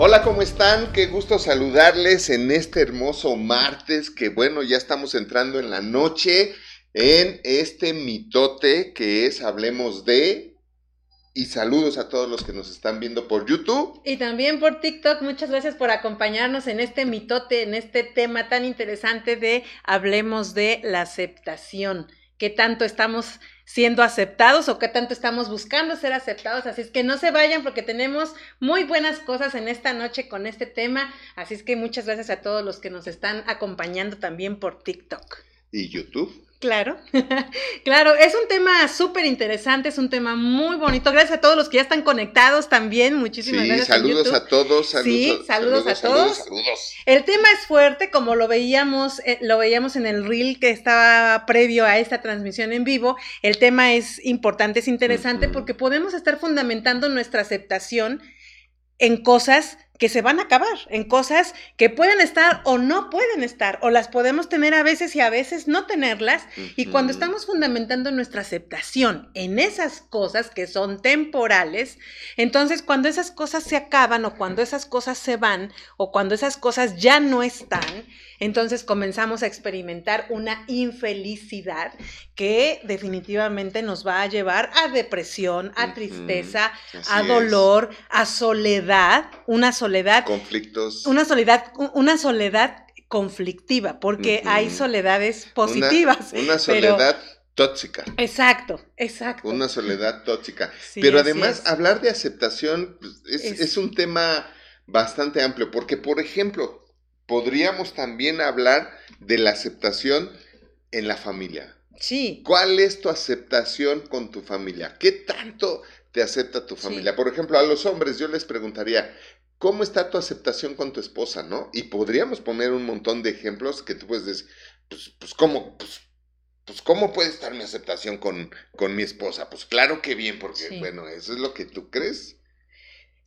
Hola, ¿cómo están? Qué gusto saludarles en este hermoso martes, que bueno, ya estamos entrando en la noche, en este mitote que es Hablemos de... Y saludos a todos los que nos están viendo por YouTube. Y también por TikTok. Muchas gracias por acompañarnos en este mitote, en este tema tan interesante de Hablemos de la aceptación. ¿Qué tanto estamos siendo aceptados o qué tanto estamos buscando ser aceptados. Así es que no se vayan porque tenemos muy buenas cosas en esta noche con este tema. Así es que muchas gracias a todos los que nos están acompañando también por TikTok. ¿Y YouTube? Claro, claro, es un tema súper interesante, es un tema muy bonito. Gracias a todos los que ya están conectados también. Muchísimas sí, gracias. Saludos a todos. Saludos, sí, saludos, a todos. Saludos, El tema es fuerte, como lo veíamos, eh, lo veíamos en el reel que estaba previo a esta transmisión en vivo. El tema es importante, es interesante porque podemos estar fundamentando nuestra aceptación en cosas que se van a acabar, en cosas que pueden estar o no pueden estar, o las podemos tener a veces y a veces no tenerlas. Y cuando estamos fundamentando nuestra aceptación en esas cosas que son temporales, entonces cuando esas cosas se acaban o cuando esas cosas se van o cuando esas cosas ya no están, entonces comenzamos a experimentar una infelicidad que definitivamente nos va a llevar a depresión, a tristeza, a dolor, a soledad, una soledad. Conflictos. Una soledad, una soledad conflictiva, porque hay soledades positivas. Una, soledad tóxica. Exacto, exacto. Una soledad tóxica. pero además, hablar de aceptación pues, es, es un tema bastante amplio, porque, por ejemplo, podríamos también hablar de la aceptación en la familia. Sí. ¿Cuál es tu aceptación con tu familia? ¿Qué tanto te acepta tu familia? Por ejemplo, a los hombres yo les preguntaría, ¿Cómo está tu aceptación con tu esposa, no? Y podríamos poner un montón de ejemplos que tú puedes decir, pues, pues ¿cómo? Pues, pues, ¿cómo puede estar mi aceptación con, con mi esposa? Pues claro que bien, porque, bueno, eso es lo que tú crees.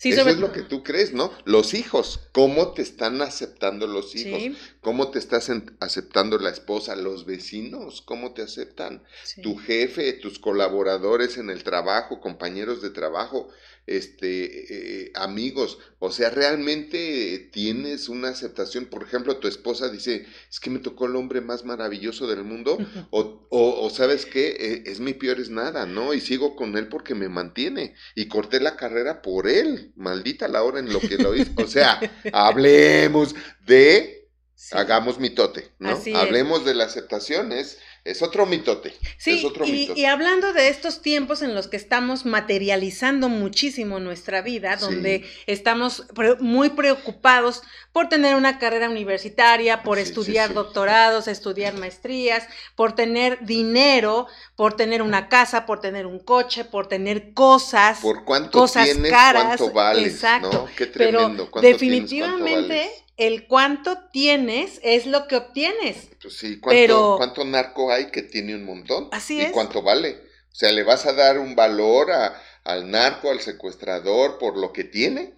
Sí, Eso es lo que tú crees, ¿no? Los hijos, ¿cómo te están aceptando los hijos? ¿Cómo te estás aceptando la esposa? Los vecinos, ¿cómo te aceptan? Tu jefe, tus colaboradores en el trabajo, compañeros de trabajo, este, eh, amigos, o sea, realmente tienes una aceptación. Por ejemplo, tu esposa dice, es que me tocó el hombre más maravilloso del mundo, o, o, sabes qué, eh, es mi peor es nada, ¿no? Y sigo con él porque me mantiene, y corté la carrera por él, maldita la hora en lo que lo hizo. O sea, hablemos de... Hagamos mitote, ¿no? Hablemos de la aceptación, es es otro mitote. Sí, y, hablando de estos tiempos en los que estamos materializando muchísimo nuestra vida, donde estamos muy preocupados por tener una carrera universitaria, por estudiar doctorados, estudiar maestrías, por tener dinero, por tener una casa, por tener un coche, por tener cosas, por cuánto cosas tienes, caras. Cuánto vales, exacto. Qué tremendo. Pero definitivamente el cuánto tienes es lo que obtienes. Pues sí, ¿cuánto, ¿cuánto narco hay que tiene un montón? Así ¿Y cuánto vale? O sea, ¿le vas a dar un valor a, al narco, al secuestrador, por lo que tiene?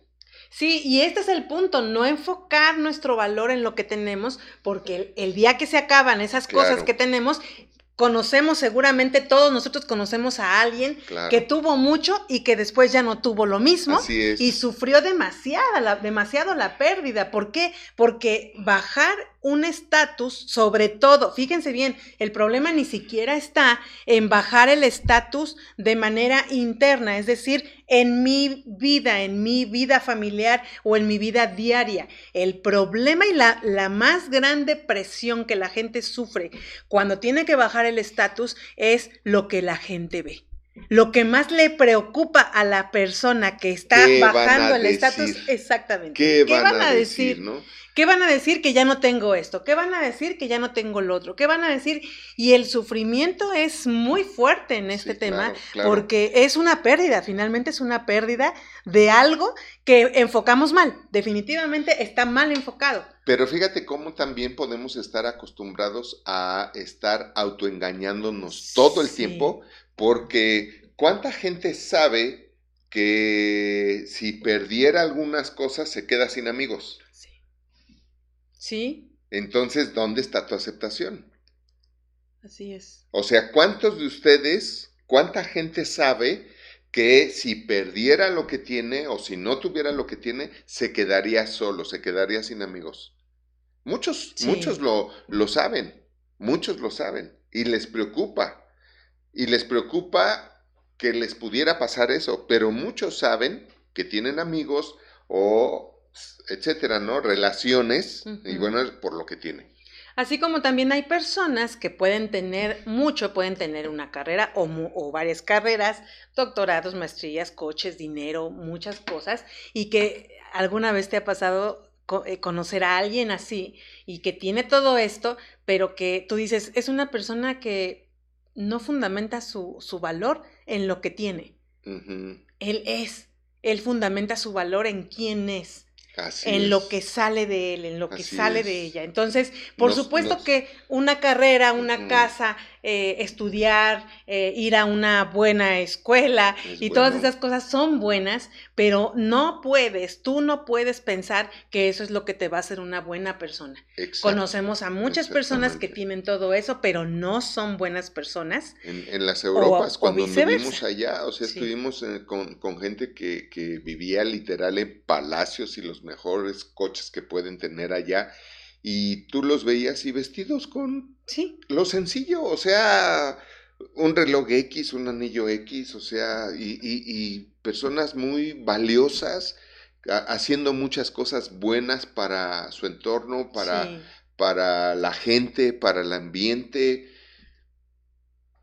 Sí, y este es el punto, no enfocar nuestro valor en lo que tenemos, porque el, día que se acaban esas cosas que tenemos, conocemos seguramente, todos nosotros conocemos a alguien que tuvo mucho y que después ya no tuvo lo mismo y sufrió demasiada, demasiado la pérdida. ¿Por qué? Porque bajar un estatus, sobre todo, fíjense bien, el problema ni siquiera está en bajar el estatus de manera interna, es decir, en mi vida, en mi vida familiar o en mi vida diaria. El problema y la, la más grande presión que la gente sufre cuando tiene que bajar el estatus es lo que la gente ve. Lo que más le preocupa a la persona que está bajando el estatus, exactamente. ¿Qué, van, a decir? ¿no? ¿Qué van a decir que ya no tengo esto? ¿Qué van a decir que ya no tengo lo otro? ¿Qué van a decir? Y el sufrimiento es muy fuerte en este tema porque es una pérdida, finalmente es una pérdida de algo que enfocamos mal. Definitivamente está mal enfocado. Pero fíjate cómo también podemos estar acostumbrados a estar autoengañándonos todo el tiempo porque ¿cuánta gente sabe que si perdiera algunas cosas se queda sin amigos? Sí. Entonces, ¿dónde está tu aceptación? Así es. O sea, ¿cuántos de ustedes, cuánta gente sabe que si perdiera lo que tiene o si no tuviera lo que tiene, se quedaría solo, se quedaría sin amigos. Muchos, muchos lo, lo saben, muchos lo saben y les preocupa. Y les preocupa que les pudiera pasar eso, pero muchos saben que tienen amigos o etcétera, ¿no? Relaciones, y bueno, es por lo que tienen. Así como también hay personas que pueden tener mucho, pueden tener una carrera o, varias carreras, doctorados, maestrías, coches, dinero, muchas cosas, y que alguna vez te ha pasado eh, conocer a alguien así y que tiene todo esto, pero que tú dices, es una persona que no fundamenta su, su valor en lo que tiene. Él es, él fundamenta su valor en quién es en lo que sale de él, en lo que sale de ella. Entonces, por supuesto que una carrera, una casa, eh, estudiar, eh, ir a una buena escuela y todas esas cosas son buenas, pero no puedes, tú no puedes pensar que eso es lo que te va a hacer una buena persona. Conocemos a muchas personas que tienen todo eso, pero no son buenas personas. En, las Europas, cuando vivimos allá, o sea, estuvimos eh, con, con, gente que, que vivía literal en palacios y los mejores coches que pueden tener allá y tú los veías y vestidos con sí. lo sencillo, o sea, un reloj X, un anillo X, o sea, y, personas muy valiosas haciendo muchas cosas buenas para su entorno, para, para la gente, para el ambiente.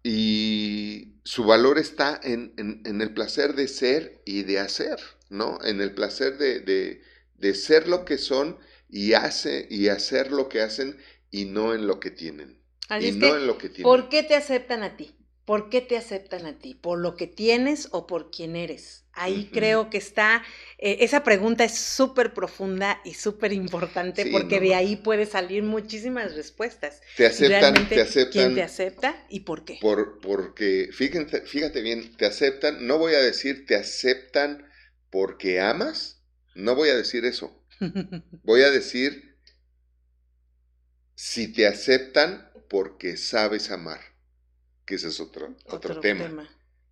Y su valor está en, en, el placer de ser y de hacer, ¿no? En el placer de, de, de ser lo que son y, hace, y hacer lo que hacen y no en lo que tienen. y no en lo que tienen. ¿Por qué te aceptan a ti? ¿Por qué te aceptan a ti? ¿Por lo que tienes o por quién eres? Ahí creo que está, eh, esa pregunta es súper profunda y súper importante porque de ahí puede salir muchísimas respuestas. Te aceptan, te aceptan. ¿Quién te acepta y por qué? Por, porque, fíjate, fíjate bien, te aceptan, no voy a decir te aceptan porque amas, no voy a decir eso. Voy a decir, si te aceptan porque sabes amar, que ese es otro, otro, tema.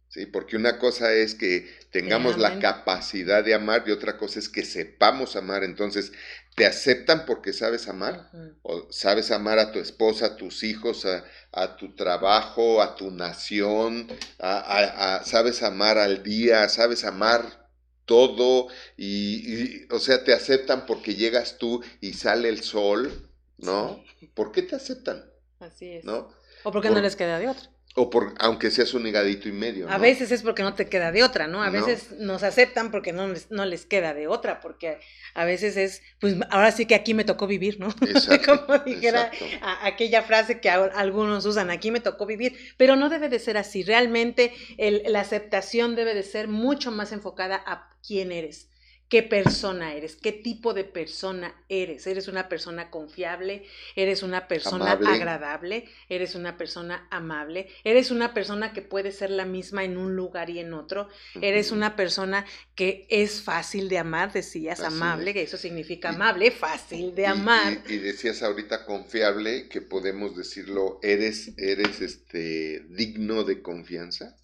Sí, porque una cosa es que tengamos la capacidad de amar y otra cosa es que sepamos amar. Entonces, ¿te aceptan porque sabes amar? ¿O sabes amar a tu esposa, a tus hijos, a, tu trabajo, a tu nación? ¿Sabes amar al día? ¿Sabes amar todo y, o sea, te aceptan porque llegas tú y sale el sol, ¿no? ¿Por qué te aceptan? Así es. ¿No? O porque no les queda de otra. O por, aunque seas un higadito y medio. A veces es porque no te queda de otra, ¿no? A veces nos aceptan porque no les, no les queda de otra, porque a veces es, pues ahora sí que aquí me tocó vivir, ¿no? Exacto, Como dijera aquella frase que algunos usan, aquí me tocó vivir, pero no debe de ser así. Realmente la aceptación debe de ser mucho más enfocada a quién eres qué persona eres, qué tipo de persona eres. Eres una persona confiable, eres una persona agradable, eres una persona amable, eres una persona que puede ser la misma en un lugar y en otro, eres una persona que es fácil de amar, decías amable, que eso significa amable, fácil de amar. Y, decías ahorita confiable, que podemos decirlo, eres, eres este digno de confianza.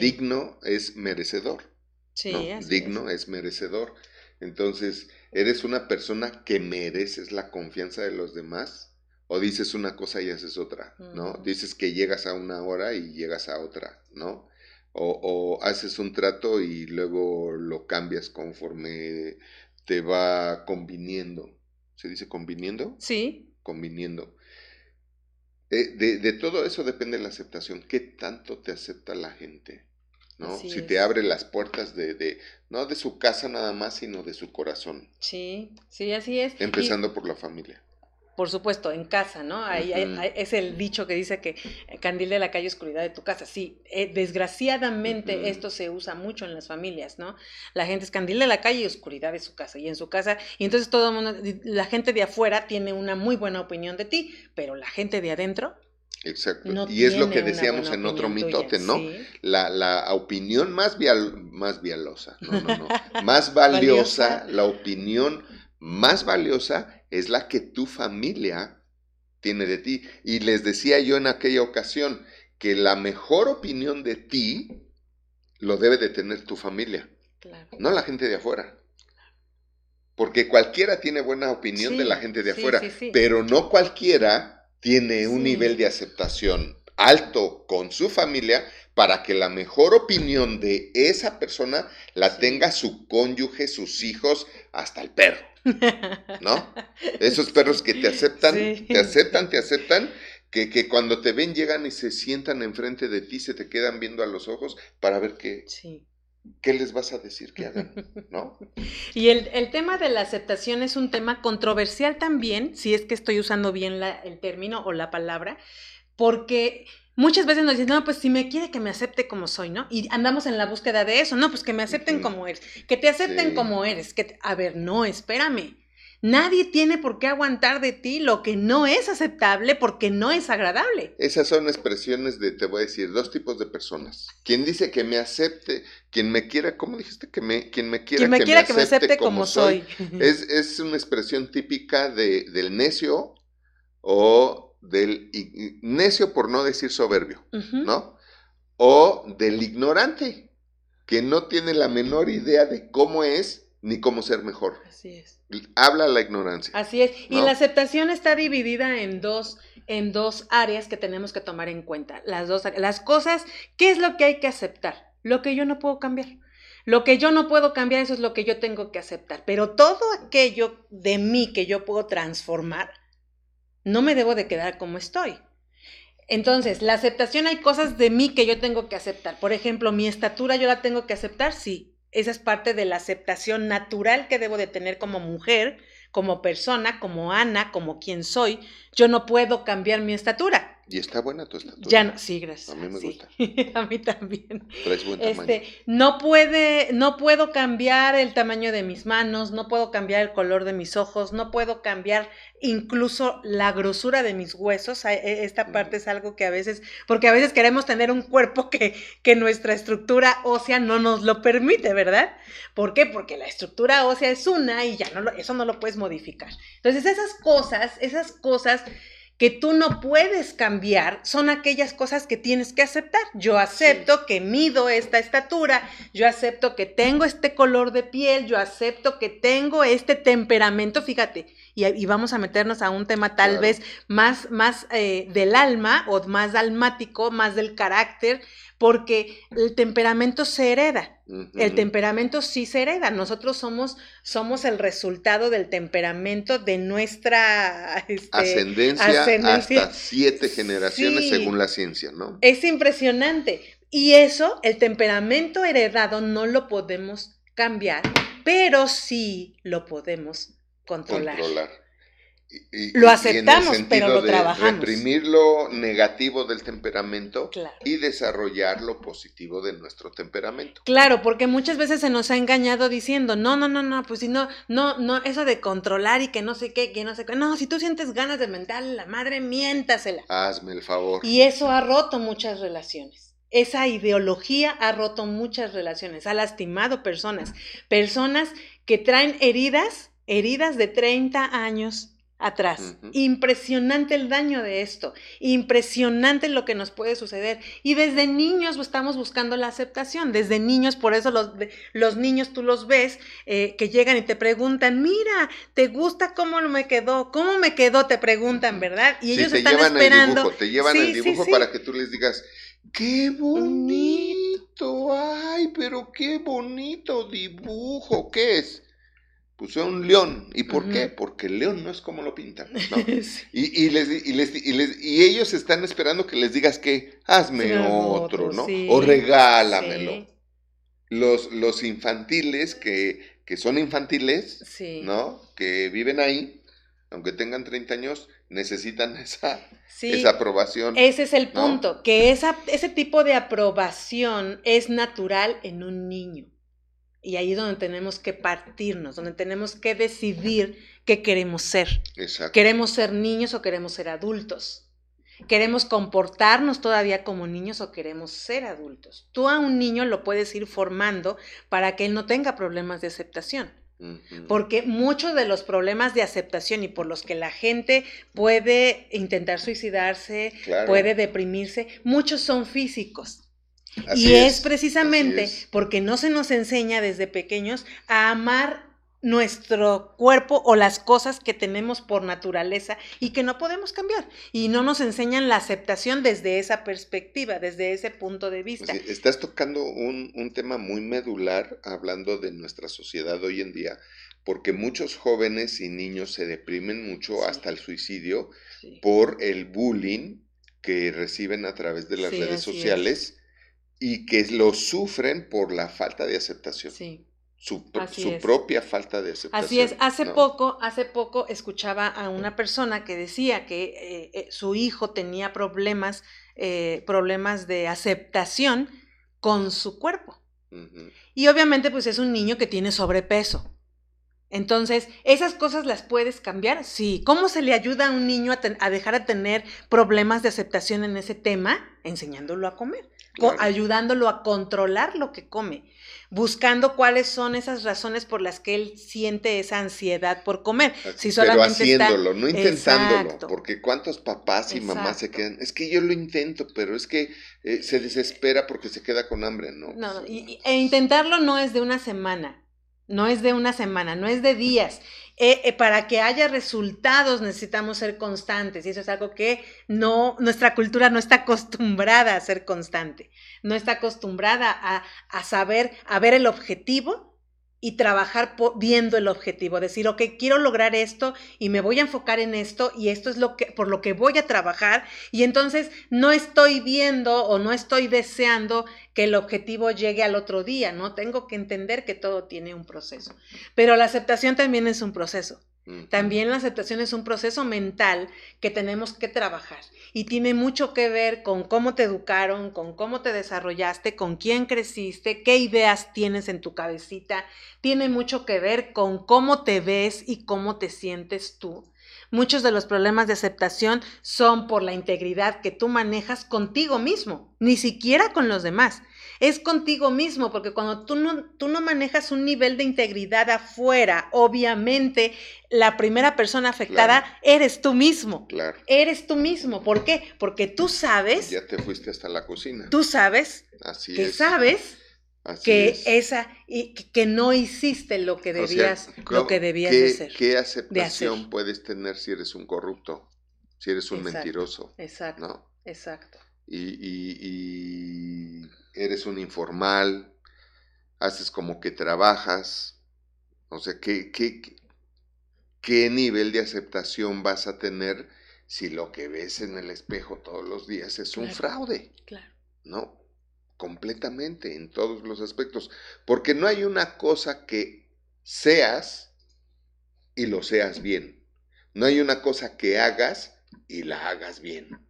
Digno es merecedor. Digno es. merecedor. Entonces, ¿eres una persona que mereces la confianza de los demás? ¿O dices una cosa y haces otra? ¿No? Dices que llegas a una hora y llegas a otra, ¿no? O, haces un trato y luego lo cambias conforme te va conviniendo. ¿Se dice conviniendo? Sí. Conviniendo. Eh, de, de, todo eso depende la aceptación. ¿Qué tanto te acepta la gente? ¿No? si te abre las puertas de, de, no de su casa nada más, sino de su corazón. Sí, sí, así es. Empezando por la familia. Por supuesto, en casa, ¿no? Ahí, es el dicho que dice que eh, candil de la calle, oscuridad de tu casa. Sí, eh, desgraciadamente esto se usa mucho en las familias, ¿no? La gente es candil de la calle y oscuridad de su casa. Y en su casa, y entonces todo el mundo, la gente de afuera tiene una muy buena opinión de ti, pero la gente de adentro Exacto. y es lo que decíamos en otro mitote, ¿no? La, la, opinión más, vial, más vialosa, no, no, no, más valiosa, la opinión más valiosa es la que tu familia tiene de ti. Y les decía yo en aquella ocasión que la mejor opinión de ti lo debe de tener tu familia, no la gente de afuera. Porque cualquiera tiene buena opinión de la gente de afuera, pero no cualquiera tiene un nivel de aceptación alto con su familia para que la mejor opinión de esa persona la tenga su cónyuge, sus hijos, hasta el perro. ¿No? Esos perros que te aceptan, te aceptan, te aceptan, que, que, cuando te ven llegan y se sientan enfrente de ti, se te quedan viendo a los ojos para ver qué, qué les vas a decir que hagan, ¿no? Y el, el, tema de la aceptación es un tema controversial también, si es que estoy usando bien la, el término o la palabra, porque muchas veces nos dicen, no, pues si me quiere que me acepte como soy, ¿no? Y andamos en la búsqueda de eso, no, pues que me acepten como eres, que te acepten como eres, que, a ver, no, espérame. Nadie tiene por qué aguantar de ti lo que no es aceptable porque no es agradable. Esas son expresiones de, te voy a decir, dos tipos de personas. Quien dice que me acepte, quien me quiera, ¿cómo dijiste? Que me, quien me quiera, me que, quiera me que, me acepte como, soy. Es, es, una expresión típica de, del necio o del necio por no decir soberbio, ¿no? O del ignorante, que no tiene la menor idea de cómo es ni cómo ser mejor. Así es. Habla la ignorancia. Así es. Y la aceptación está dividida en dos, en dos áreas que tenemos que tomar en cuenta. Las dos, las cosas, ¿qué es lo que hay que aceptar? Lo que yo no puedo cambiar. Lo que yo no puedo cambiar, eso es lo que yo tengo que aceptar. Pero todo aquello de mí que yo puedo transformar, no me debo de quedar como estoy. Entonces, la aceptación hay cosas de mí que yo tengo que aceptar. Por ejemplo, mi estatura yo la tengo que aceptar, sí. Esa es parte de la aceptación natural que debo de tener como mujer, como persona, como Ana, como quien soy. Yo no puedo cambiar mi estatura. Y está buena tu estatura. Ya no, sí, gracias. A mí me gusta. a mí también. Traes buen tamaño. Este, no puede, no puedo cambiar el tamaño de mis manos, no puedo cambiar el color de mis ojos, no puedo cambiar incluso la grosura de mis huesos. E, esta parte es algo que a veces, porque a veces queremos tener un cuerpo que, que nuestra estructura ósea no nos lo permite, ¿verdad? ¿Por qué? Porque la estructura ósea es una y ya no lo, eso no lo puedes modificar. Entonces, esas cosas, esas cosas que tú no puedes cambiar son aquellas cosas que tienes que aceptar. Yo acepto que mido esta estatura, yo acepto que tengo este color de piel, yo acepto que tengo este temperamento, fíjate, y, vamos a meternos a un tema tal vez más, más eh, del alma o más almático, más del carácter, porque el temperamento se hereda. El temperamento sí se hereda. Nosotros somos, somos el resultado del temperamento de nuestra este, ascendencia, hasta siete generaciones según la ciencia, ¿no? Es impresionante. Y eso, el temperamento heredado, no lo podemos cambiar, pero sí lo podemos controlar lo aceptamos, pero lo trabajamos. Reprimir lo negativo del temperamento y desarrollar lo positivo de nuestro temperamento. Claro, porque muchas veces se nos ha engañado diciendo, no, no, no, no, pues si no, no, no, eso de controlar y que no sé qué, que no sé qué. No, si tú sientes ganas de mentar la madre, miéntasela. Hazme el favor. Y eso ha roto muchas relaciones. Esa ideología ha roto muchas relaciones, ha lastimado personas, personas que traen heridas, heridas de 30 años, atrás. Impresionante el daño de esto, impresionante lo que nos puede suceder. Y desde niños estamos buscando la aceptación, desde niños, por eso los, los niños tú los ves eh, que llegan y te preguntan, mira, ¿te gusta cómo me quedó? ¿Cómo me quedó? Te preguntan, ¿verdad? Y ellos están esperando. dibujo, te llevan el dibujo para que tú les digas, ¡qué bonito! ¡Ay, pero qué bonito dibujo! ¿Qué es? Puse un león. ¿Y por qué? Porque el león no es como lo pintan. y, les, y, ellos están esperando que les digas que hazme otro, ¿no? O regálamelo. Los, los infantiles que, que son infantiles, ¿no? Que viven ahí, aunque tengan 30 años, necesitan esa, esa aprobación. Ese es el punto, que esa, ese tipo de aprobación es natural en un niño. Y ahí es donde tenemos que partirnos, donde tenemos que decidir qué queremos ser. ¿Queremos ser niños o queremos ser adultos? ¿Queremos comportarnos todavía como niños o queremos ser adultos? Tú a un niño lo puedes ir formando para que él no tenga problemas de aceptación. Porque muchos de los problemas de aceptación y por los que la gente puede intentar suicidarse, puede deprimirse, muchos son físicos. Y es, precisamente porque no se nos enseña desde pequeños a amar nuestro cuerpo o las cosas que tenemos por naturaleza y que no podemos cambiar. Y no nos enseñan la aceptación desde esa perspectiva, desde ese punto de vista. estás tocando un, un, tema muy medular hablando de nuestra sociedad hoy en día, porque muchos jóvenes y niños se deprimen mucho hasta el suicidio por el bullying que reciben a través de las redes sociales y que lo sufren por la falta de aceptación. Sí su, propia falta de aceptación. Así es, hace poco, hace poco escuchaba a una persona que decía que eh, eh, su hijo tenía problemas, eh, problemas de aceptación con su cuerpo. Y obviamente pues es un niño que tiene sobrepeso. Entonces, ¿esas cosas las puedes cambiar? Sí. ¿Cómo se le ayuda a un niño a, dejar de tener problemas de aceptación en ese tema? Enseñándolo a comer, ayudándolo a controlar lo que come buscando cuáles son esas razones por las que él siente esa ansiedad por comer. Si pero haciéndolo, no intentándolo, porque cuántos papás y mamás se quedan, es que yo lo intento, pero es que eh, se desespera porque se queda con hambre, ¿no? No, e intentarlo no es de una semana, no es de una semana, no es de días. Eh, eh, para que haya resultados necesitamos ser constantes y eso es algo que no, nuestra cultura no está acostumbrada a ser constante, no está acostumbrada a, a saber, a ver el objetivo y trabajar viendo el objetivo, decir, ok, quiero lograr esto y me voy a enfocar en esto y esto es lo que, por lo que voy a trabajar y entonces no estoy viendo o no estoy deseando que el objetivo llegue al otro día, ¿no? Tengo que entender que todo tiene un proceso. Pero la aceptación también es un proceso. También la aceptación es un proceso mental que tenemos que trabajar y tiene mucho que ver con cómo te educaron, con cómo te desarrollaste, con quién creciste, qué ideas tienes en tu cabecita. Tiene mucho que ver con cómo te ves y cómo te sientes tú. Muchos de los problemas de aceptación son por la integridad que tú manejas contigo mismo, ni siquiera con los demás es contigo mismo, porque cuando tú no, tú no manejas un nivel de integridad afuera, obviamente la primera persona afectada eres tú mismo. Claro. Eres tú mismo. ¿Por qué? Porque tú sabes. Ya te fuiste hasta la cocina. Tú sabes. Así que sabes. que esa y que no hiciste lo que debías, lo que debías ¿qué, hacer. ¿Qué aceptación puedes tener si eres un corrupto? Si eres un mentiroso. Exacto. Exacto. y eres un informal, haces como que trabajas, o sea, ¿qué, qué, qué nivel de aceptación vas a tener si lo que ves en el espejo todos los días es un fraude? Claro. ¿No? Completamente, en todos los aspectos. Porque no hay una cosa que seas y lo seas bien. No hay una cosa que hagas y la hagas bien.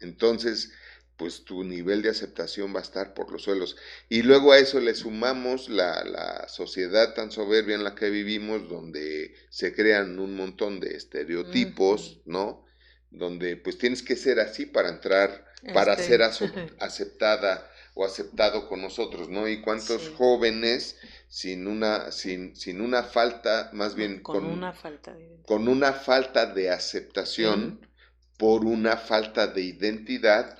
Entonces, pues tu nivel de aceptación va a estar por los suelos. Y luego a eso le sumamos la, la, sociedad tan soberbia en la que vivimos, donde se crean un montón de estereotipos, ¿no? Donde pues tienes que ser así para entrar, para este, ser aceptada o aceptado con nosotros, ¿no? Y cuántos jóvenes sin una, sin, sin una falta, más bien con, una falta de con una falta de aceptación, por una falta de identidad,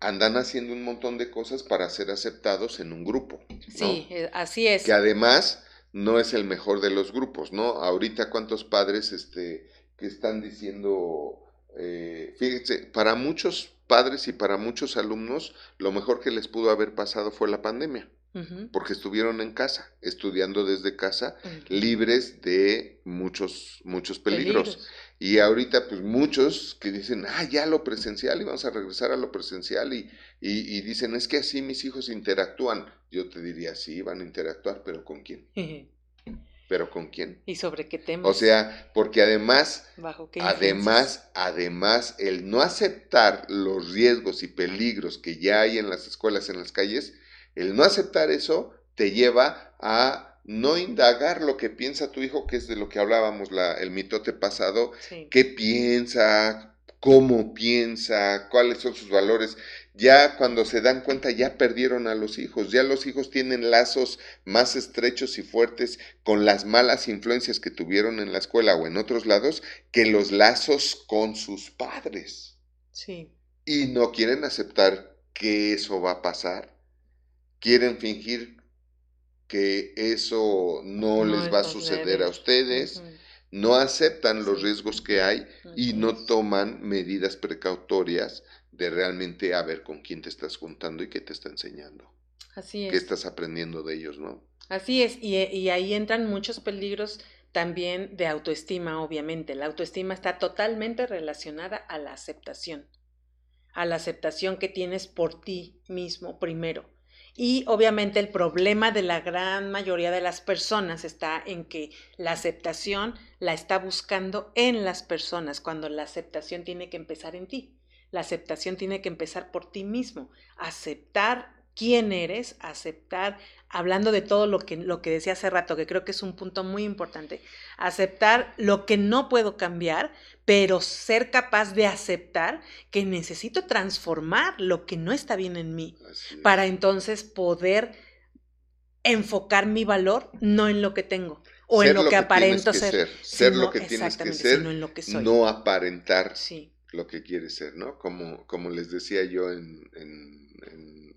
andan haciendo un montón de cosas para ser aceptados en un grupo. Sí, eh, así es. Que además no es el mejor de los grupos, ¿no? Ahorita cuántos padres este, que están diciendo, eh, fíjense, para muchos padres y para muchos alumnos, lo mejor que les pudo haber pasado fue la pandemia porque estuvieron en casa, estudiando desde casa, libres de muchos, muchos peligros. Y ahorita, pues muchos que dicen, ah, ya lo presencial y vamos a regresar a lo presencial y, y, dicen, es que así mis hijos interactúan. Yo te diría, sí, van a interactuar, pero ¿con quién? ¿Pero con quién? ¿Y sobre qué tema? O sea, porque además, además, además, el no aceptar los riesgos y peligros que ya hay en las escuelas, en las calles, el no aceptar eso te lleva a no indagar lo que piensa tu hijo, que es de lo que hablábamos la, el mitote pasado, qué piensa, cómo piensa, cuáles son sus valores. Ya cuando se dan cuenta ya perdieron a los hijos, ya los hijos tienen lazos más estrechos y fuertes con las malas influencias que tuvieron en la escuela o en otros lados que los lazos con sus padres. Sí. Y no quieren aceptar que eso va a pasar quieren fingir que eso no, les va a suceder a ustedes, no aceptan los riesgos que hay y no toman medidas precautorias de realmente a ver con quién te estás juntando y qué te está enseñando. Así es. ¿Qué estás aprendiendo de ellos, no? Así es, y, y ahí entran muchos peligros también de autoestima, obviamente. La autoestima está totalmente relacionada a la aceptación, a la aceptación que tienes por ti mismo primero. Y obviamente el problema de la gran mayoría de las personas está en que la aceptación la está buscando en las personas, cuando la aceptación tiene que empezar en ti. La aceptación tiene que empezar por ti mismo. Aceptar quién eres, aceptar, hablando de todo lo que, lo que decía hace rato, que creo que es un punto muy importante, aceptar lo que no puedo cambiar, pero ser capaz de aceptar que necesito transformar lo que no está bien en mí, para entonces poder enfocar mi valor no en lo que tengo o en lo, que, aparento ser, ser, lo que tienes que ser, no en lo que soy. No aparentar lo que quieres ser, ¿no? Como, como les decía yo en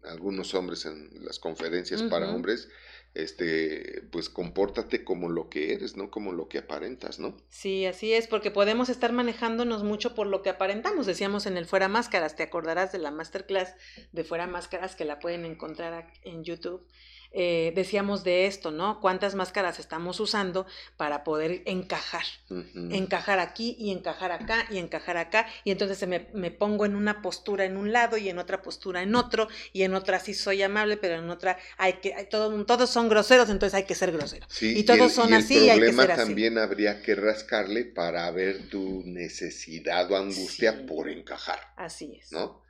algunos hombres en las conferencias para hombres, este, pues compórtate como lo que eres, no como lo que aparentas, ¿no? Sí, así es, porque podemos estar manejándonos mucho por lo que aparentamos. Decíamos en el Fuera Máscaras, te acordarás de la masterclass de Fuera Máscaras que la pueden encontrar en YouTube. Eh, decíamos de esto, ¿no? ¿Cuántas máscaras estamos usando para poder encajar? Encajar aquí y encajar acá y encajar acá. Y entonces me, me, pongo en una postura en un lado y en otra postura en otro. Y en otra sí soy amable, pero en otra hay que, hay todo, todos son groseros, entonces hay que ser grosero. y todos son así y hay que ser así. también habría que rascarle para ver tu necesidad o angustia por encajar. Así es. ¿No?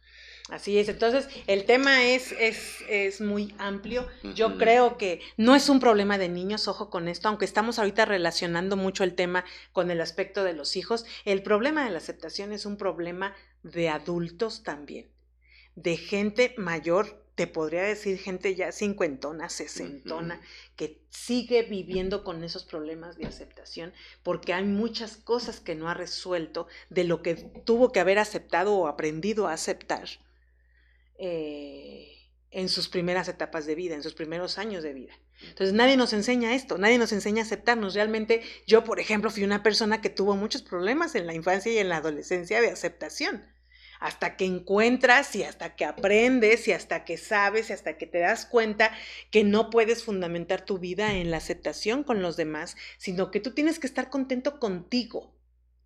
Así es, entonces el tema es, es, es muy amplio. Yo creo que no es un problema de niños, ojo con esto, aunque estamos ahorita relacionando mucho el tema con el aspecto de los hijos, el problema de la aceptación es un problema de adultos también, de gente mayor, te podría decir gente ya cincuentona, sesentona, que sigue viviendo con esos problemas de aceptación, porque hay muchas cosas que no ha resuelto de lo que tuvo que haber aceptado o aprendido a aceptar eh, en sus primeras etapas de vida, en sus primeros años de vida. Entonces nadie nos enseña esto, nadie nos enseña a aceptarnos. Realmente yo, por ejemplo, fui una persona que tuvo muchos problemas en la infancia y en la adolescencia de aceptación. Hasta que encuentras y hasta que aprendes y hasta que sabes y hasta que te das cuenta que no puedes fundamentar tu vida en la aceptación con los demás, sino que tú tienes que estar contento contigo.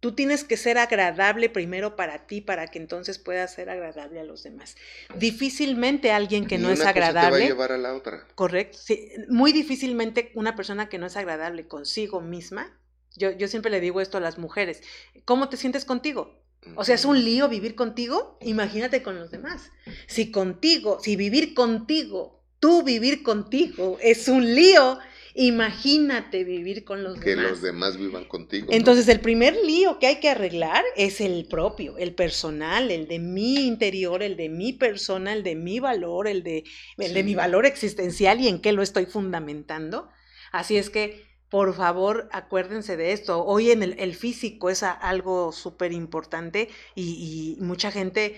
Tú tienes que ser agradable primero para ti para que entonces puedas ser agradable a los demás. Difícilmente alguien que no es agradable. Te va a llevar a la otra. Correcto. muy difícilmente una persona que no es agradable consigo misma. Yo, yo siempre le digo esto a las mujeres. ¿Cómo te sientes contigo? O sea, es un lío vivir contigo. Imagínate con los demás. Si contigo, si vivir contigo, tú vivir contigo es un lío, Imagínate vivir con los demás. Que los demás vivan contigo. Entonces, el primer lío que hay que arreglar es el propio, el personal, el de mi interior, el de mi persona, el de mi valor, el de, el de mi valor existencial y en qué lo estoy fundamentando. Así es que, por favor, acuérdense de esto. Hoy en el, físico es algo súper importante y, y mucha gente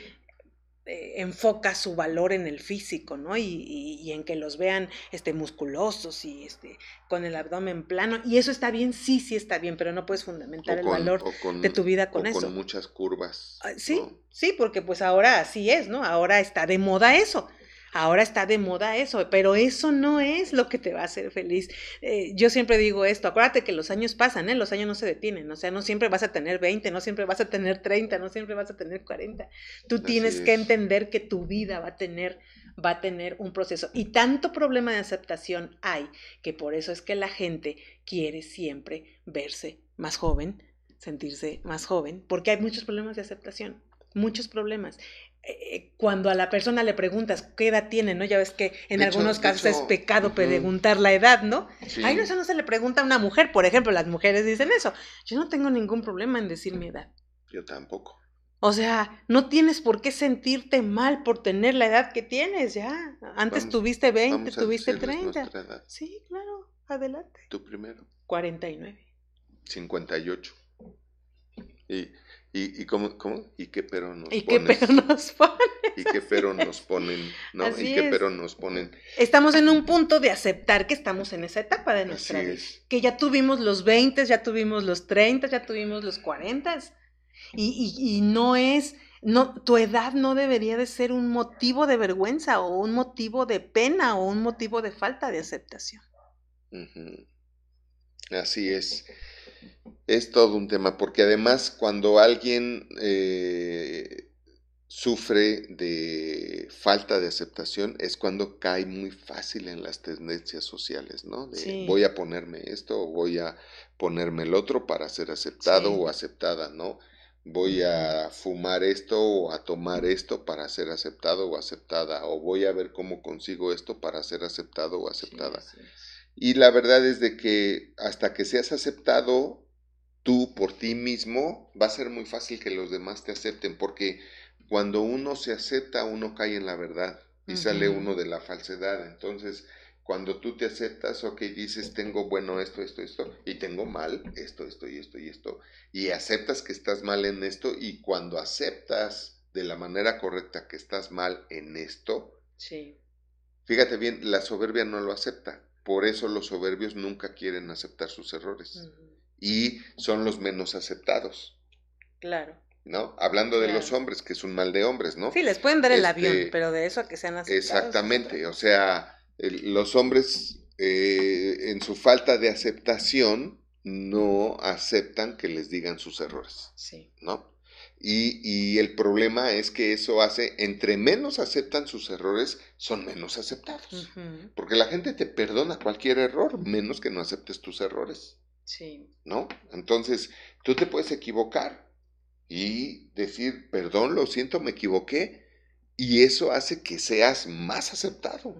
eh, enfoca su valor en el físico, ¿no? Y, en que los vean este, musculosos y este, con el abdomen plano. Y eso está bien, sí, sí está bien, pero no puedes fundamentar el valor de tu vida con eso. Con muchas curvas. Ah, sí, sí, porque pues ahora así es, ¿no? Ahora está de moda eso. Ahora está de moda eso, pero eso no es lo que te va a hacer feliz. Eh, yo siempre digo esto, acuérdate que los años pasan, ¿eh? los años no se detienen, o sea, no siempre vas a tener 20, no siempre vas a tener 30, no siempre vas a tener 40. Tú tienes que entender que tu vida va a tener va a tener un proceso. Y tanto problema de aceptación hay que por eso es que la gente quiere siempre verse más joven, sentirse más joven, porque hay muchos problemas de aceptación, muchos problemas. Eh, cuando a la persona le preguntas qué edad tiene, ¿no? Ya ves que en algunos casos es pecado preguntar la edad, ¿no? Ay, no, eso no se le pregunta a una mujer, por ejemplo, las mujeres dicen eso. Yo no tengo ningún problema en decir mi edad. Yo tampoco. O sea, no tienes por qué sentirte mal por tener la edad que tienes, ya. Antes tuviste 20, tuviste 30. Sí, claro, adelante. Tú primero. 49. 58. Y ¿Y, y cómo, cómo? ¿Y qué pero nos ¿Y qué pero nos pones? y qué pero nos ponen, ¿no? y qué pero nos ponen. Estamos en un punto de aceptar que estamos en esa etapa de nuestra vida. Que ya tuvimos los 20, ya tuvimos los 30, ya tuvimos los 40. Y, y, y no es, no, tu edad no debería de ser un motivo de vergüenza o un motivo de pena o un motivo de falta de aceptación. Así es. Es todo un tema, porque además cuando alguien eh, sufre de falta de aceptación es cuando cae muy fácil en las tendencias sociales, ¿no? De voy a ponerme esto o voy a ponerme el otro para ser aceptado o aceptada, ¿no? Voy a fumar esto o a tomar esto para ser aceptado o aceptada, o voy a ver cómo consigo esto para ser aceptado o aceptada. Y la verdad es de que hasta que seas aceptado tú por ti mismo, va a ser muy fácil que los demás te acepten, porque cuando uno se acepta, uno cae en la verdad y sale uno de la falsedad. Entonces, cuando tú te aceptas, ok, dices, tengo bueno esto, esto, esto, y tengo mal esto, esto y esto y esto, y aceptas que estás mal en esto, y cuando aceptas de la manera correcta que estás mal en esto, sí. fíjate bien, la soberbia no lo acepta. Por eso los soberbios nunca quieren aceptar sus errores. Y son los menos aceptados. Claro. ¿No? Hablando de los hombres, que es un mal de hombres, ¿no? Sí, les pueden dar el avión, este, pero de eso a que sean aceptados. Exactamente, o sea, los hombres eh, en su falta de aceptación no aceptan que les digan sus errores. Sí. ¿No? Y, el problema es que eso hace, entre menos aceptan sus errores, son menos aceptados. Porque la gente te perdona cualquier error, menos que no aceptes tus errores. Sí. ¿No? Entonces, tú te puedes equivocar y decir, perdón, lo siento, me equivoqué. Y eso hace que seas más aceptado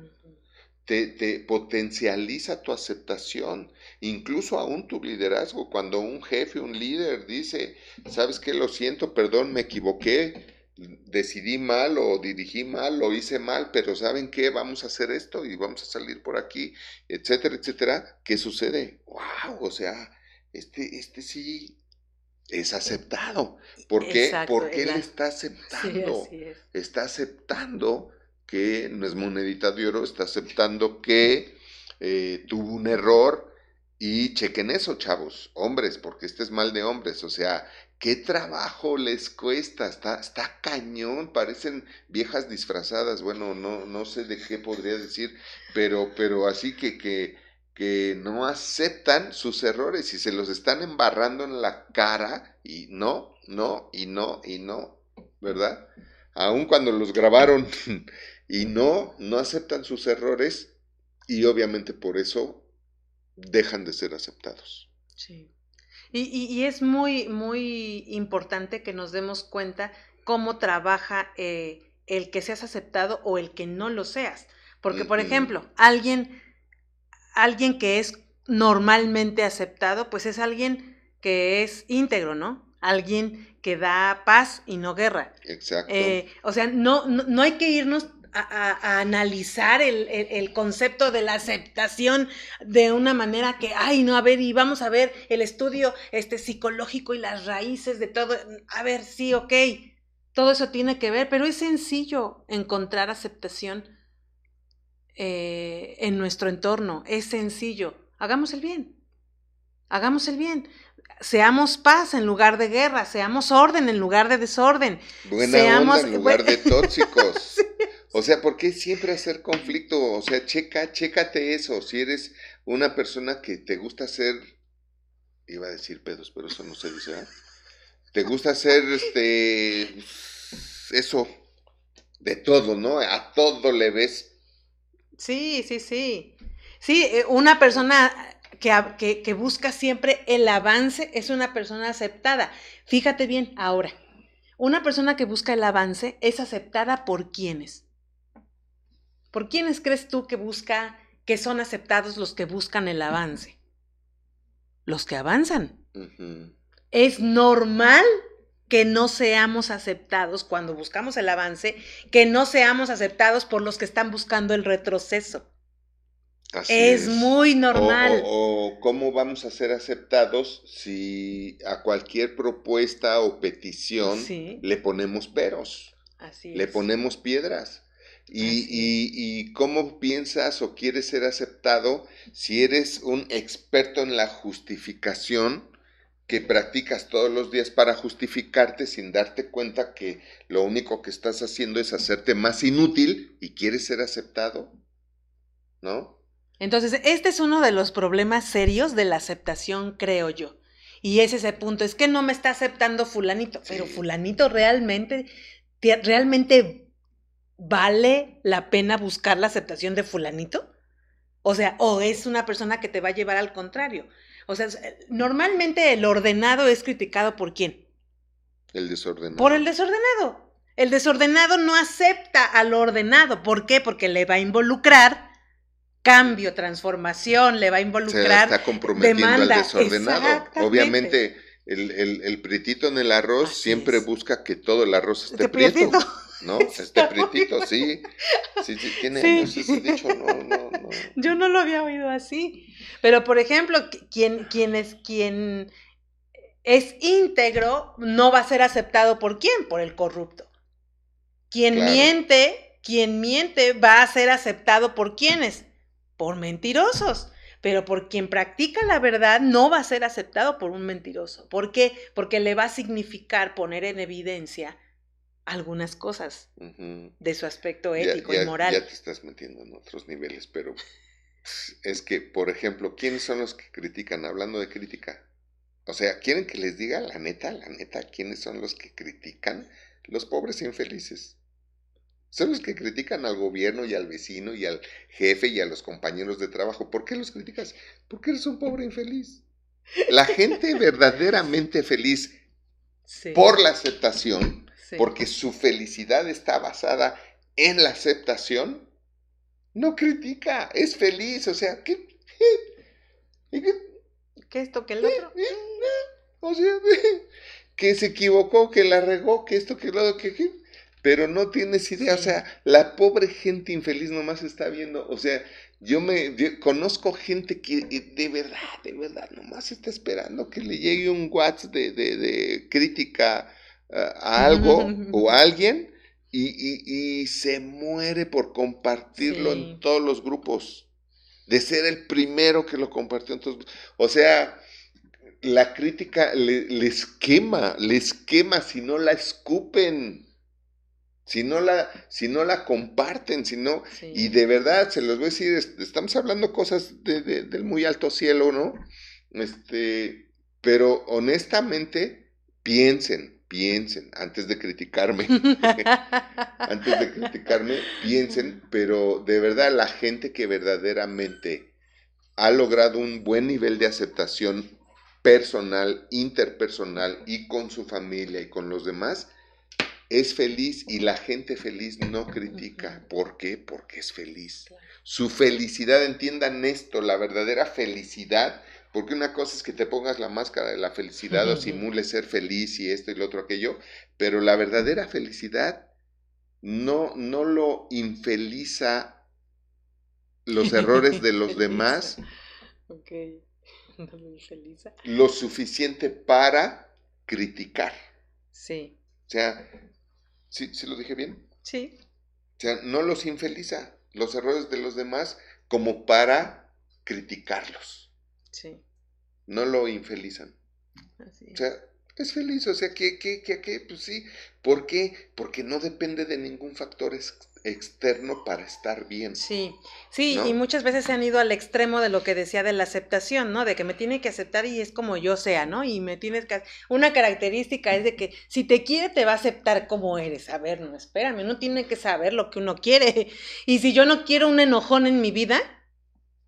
te, potencializa tu aceptación, incluso aún tu liderazgo. Cuando un jefe, un líder dice, sabes que lo siento, perdón, me equivoqué, decidí mal o dirigí mal o hice mal, pero ¿saben qué? Vamos a hacer esto y vamos a salir por aquí, etcétera, etcétera. ¿Qué sucede? ¡Wow! O sea, este, este sí es aceptado. ¿Por qué? Porque él está aceptando. está aceptando que no es monedita de oro, está aceptando que eh, tuvo un error y chequen eso, chavos, hombres, porque este es mal de hombres, o sea, qué trabajo les cuesta, está, está cañón, parecen viejas disfrazadas, bueno, no, no sé de qué podría decir, pero, pero así que, que, que no aceptan sus errores y se los están embarrando en la cara y no, no, y no, y no, ¿verdad? Aun cuando los grabaron y no, no aceptan sus errores y obviamente por eso dejan de ser aceptados. Sí. Y, es muy, muy importante que nos demos cuenta cómo trabaja eh, el que seas aceptado o el que no lo seas. Porque, por ejemplo, alguien, alguien que es normalmente aceptado, pues es alguien que es íntegro, ¿no? Alguien que da paz y no guerra. Exacto. Eh, o sea, no, no, hay que irnos a, analizar el, concepto de la aceptación de una manera que, ay, no, a ver, y vamos a ver el estudio este, psicológico y las raíces de todo. A ver, sí, ok, todo eso tiene que ver, pero es sencillo encontrar aceptación eh, en nuestro entorno, es sencillo. Hagamos el bien, hagamos el bien seamos paz en lugar de guerra, seamos orden en lugar de desorden. Buena seamos, onda en lugar de tóxicos. O sea, ¿por qué siempre hacer conflicto? O sea, checa, chécate eso. Si eres una persona que te gusta hacer, iba a decir pedos, pero eso no se dice, ¿eh? Te gusta hacer este eso de todo, ¿no? A todo le ves. Sí, sí, sí. Sí, eh, una persona que, que, busca siempre el avance es una persona aceptada. Fíjate bien ahora, una persona que busca el avance es aceptada por quienes. ¿Por quiénes crees tú que busca, que son aceptados los que buscan el avance? Los que avanzan. Es normal que no seamos aceptados cuando buscamos el avance, que no seamos aceptados por los que están buscando el retroceso. es, muy normal. O, cómo vamos a ser aceptados si a cualquier propuesta o petición le ponemos peros. Le ponemos piedras. Y, y, cómo piensas o quieres ser aceptado si eres un experto en la justificación que practicas todos los días para justificarte sin darte cuenta que lo único que estás haciendo es hacerte más inútil y quieres ser aceptado, ¿no? Entonces, este es uno de los problemas serios de la aceptación, creo yo. Y es ese punto, es que no me está aceptando fulanito, pero fulanito realmente, realmente vale la pena buscar la aceptación de fulanito. O sea, o es una persona que te va a llevar al contrario. O sea, normalmente el ordenado es criticado por quién? El desordenado. Por el desordenado. El desordenado no acepta al ordenado. ¿Por qué? Porque le va a involucrar cambio, transformación, le va a involucrar. Se está comprometiendo al desordenado. Obviamente, el, el, el, pritito en el arroz siempre busca que todo el arroz esté prieto. ¿No? Este pritito, sí. Sí, sí, tiene ese dicho, no, no, no. Yo no lo había oído así. Pero, por ejemplo, quien, quien es quien es íntegro no va a ser aceptado por quién? Por el corrupto. Quien miente, quien miente va a ser aceptado por quiénes? por mentirosos. Pero por quien practica la verdad no va a ser aceptado por un mentiroso. ¿Por qué? Porque le va a significar poner en evidencia algunas cosas de su aspecto ético y moral. Ya te estás metiendo en otros niveles, pero es que, por ejemplo, ¿quiénes son los que critican? Hablando de crítica. O sea, ¿quieren que les diga la neta, la neta, quiénes son los que critican? Los pobres infelices. Son los que critican al gobierno y al vecino y al jefe y a los compañeros de trabajo. ¿Por qué los criticas? Porque eres un pobre infeliz. La gente verdaderamente feliz por la aceptación, porque su felicidad está basada en la aceptación, no critica, es feliz. O sea, ¿qué? ¿Qué esto, que el otro? O sea, que se equivocó, que la regó, que esto, que el otro, que... pero no tienes idea, o sea, la pobre gente infeliz nomás está viendo, o sea, yo me conozco gente que eh, de verdad, de verdad, nomás está esperando que le llegue un WhatsApp de, de, crítica a algo o a alguien y, y, se muere por compartirlo en todos los grupos, de ser el primero que lo compartió en todos O sea, la crítica les quema, les quema si no la escupen si no la, si no la comparten, si no, y de verdad, se los voy a decir, estamos hablando cosas de, del muy alto cielo, ¿no? Este, pero honestamente, piensen, piensen, antes de criticarme, antes de criticarme, piensen, pero de verdad la gente que verdaderamente ha logrado un buen nivel de aceptación personal, interpersonal y con su familia y con los demás, es feliz y la gente feliz no critica. ¿Por qué? Porque es feliz. Su felicidad, entiendan esto, la verdadera felicidad, porque una cosa es que te pongas la máscara de la felicidad o simules ser feliz y esto y lo otro aquello, pero la verdadera felicidad no, no lo infeliza los errores de los demás. No lo infeliza. Lo suficiente para criticar. Sí. O sea, ¿Sí, ¿Sí lo dije bien? Sí. O sea, no los infeliza los errores de los demás como para criticarlos. Sí. No lo infelizan. Así O sea, es feliz, o sea, que, que, que, que, pues sí. ¿Por qué? Porque no depende de ningún factor externo para estar bien. Sí, sí, y muchas veces se han ido al extremo de lo que decía de la aceptación, ¿no? De que me tiene que aceptar y es como yo sea, ¿no? Y me tienes que... Una característica es de que si te quiere te va a aceptar como eres. A ver, no, espérame, uno tiene que saber lo que uno quiere. Y si yo no quiero un enojón en mi vida...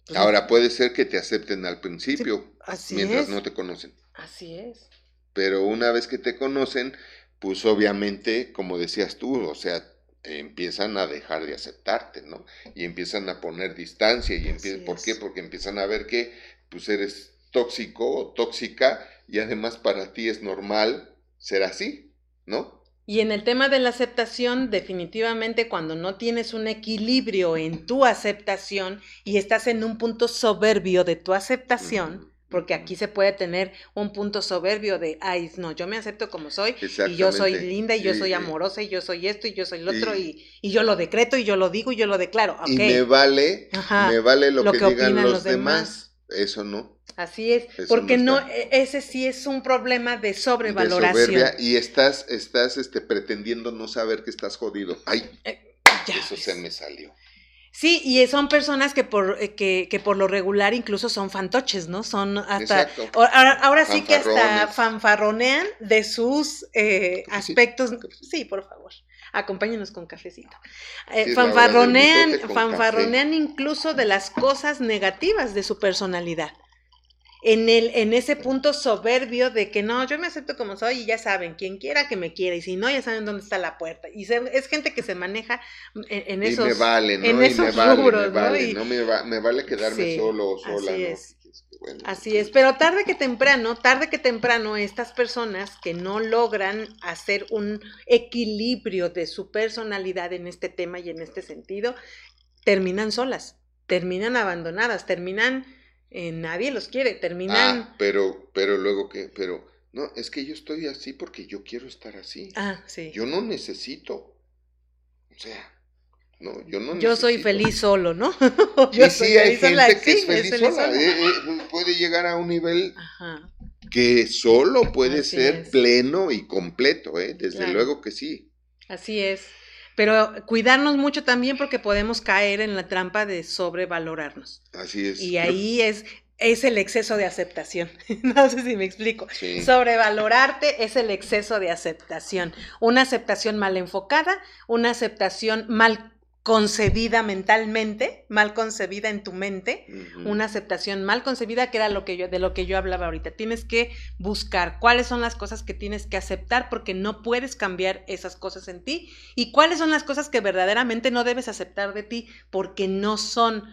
Pues Ahora puede ser que te acepten al principio, mientras no te conocen. Así es. Pero una vez que te conocen, pues obviamente, como decías tú, o sea, empiezan a dejar de aceptarte, ¿no? Y empiezan a poner distancia y empiezan, ¿por qué? Porque empiezan a ver que pues eres tóxico o tóxica y además para ti es normal ser así, ¿no? Y en el tema de la aceptación, definitivamente cuando no tienes un equilibrio en tu aceptación y estás en un punto soberbio de tu aceptación, porque aquí se puede tener un punto soberbio de, ay, no, yo me acepto como soy, y yo soy linda, y yo soy amorosa, y yo soy esto, y yo soy el otro, y, y, yo lo decreto, y yo lo digo, y yo lo declaro. Y me vale, me vale lo, que, digan los, demás. Eso no. Así es, porque no, e, ese sí es un problema de sobrevaloración. y estás, estás este, pretendiendo no saber que estás jodido. Ay, eh, eso se me salió. Sí, y son personas que por, eh, que, que, por lo regular incluso son fantoches, ¿no? Son hasta... Ahora, sí que hasta fanfarronean de sus eh, aspectos. Sí, por favor. Acompáñenos con cafecito. Eh, fanfarronean, fanfarronean incluso de las cosas negativas de su personalidad en, el, en ese punto soberbio de que no, yo me acepto como soy y ya saben, quien quiera que me quiera y si no, ya saben dónde está la puerta. Y es gente que se maneja en, esos, y me vale, ¿no? y me vale, me vale, ¿no? me, me vale quedarme solo o sola, así Es. así es, pero tarde que temprano, tarde que temprano, estas personas que no logran hacer un equilibrio de su personalidad en este tema y en este sentido, terminan solas, terminan abandonadas, terminan eh, nadie los quiere, terminan. Ah, pero, pero luego que, pero, no, es que yo estoy así porque yo quiero estar así. Ah, sí. Yo no necesito. O sea, no, yo no Yo soy feliz solo, ¿no? yo sí, hay gente que es feliz, sola. Eh, eh, puede llegar a un nivel que solo puede ser pleno y completo, ¿eh? Desde luego que sí. Así es. Pero cuidarnos mucho también porque podemos caer en la trampa de sobrevalorarnos. Así es. Y ahí es, es el exceso de aceptación. no sé si me explico. Sobrevalorarte es el exceso de aceptación. Una aceptación mal enfocada, una aceptación mal concebida mentalmente, mal concebida en tu mente, una aceptación mal concebida, que era lo que yo, de lo que yo hablaba ahorita. Tienes que buscar cuáles son las cosas que tienes que aceptar porque no puedes cambiar esas cosas en ti y cuáles son las cosas que verdaderamente no debes aceptar de ti porque no son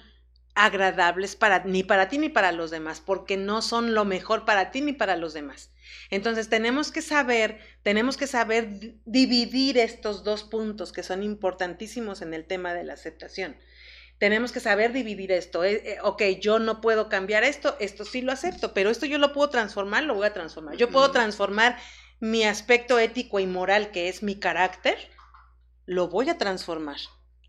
agradables para ni para ti ni para los demás, porque no son lo mejor para ti ni para los demás. Entonces tenemos que saber, tenemos que saber dividir estos dos puntos que son importantísimos en el tema de la aceptación. Tenemos que saber dividir esto. Eh, eh, ok, yo no puedo cambiar esto, esto sí lo acepto, pero esto yo lo puedo transformar, lo voy a transformar. Yo puedo transformar mi aspecto ético y moral, que es mi carácter, lo voy a transformar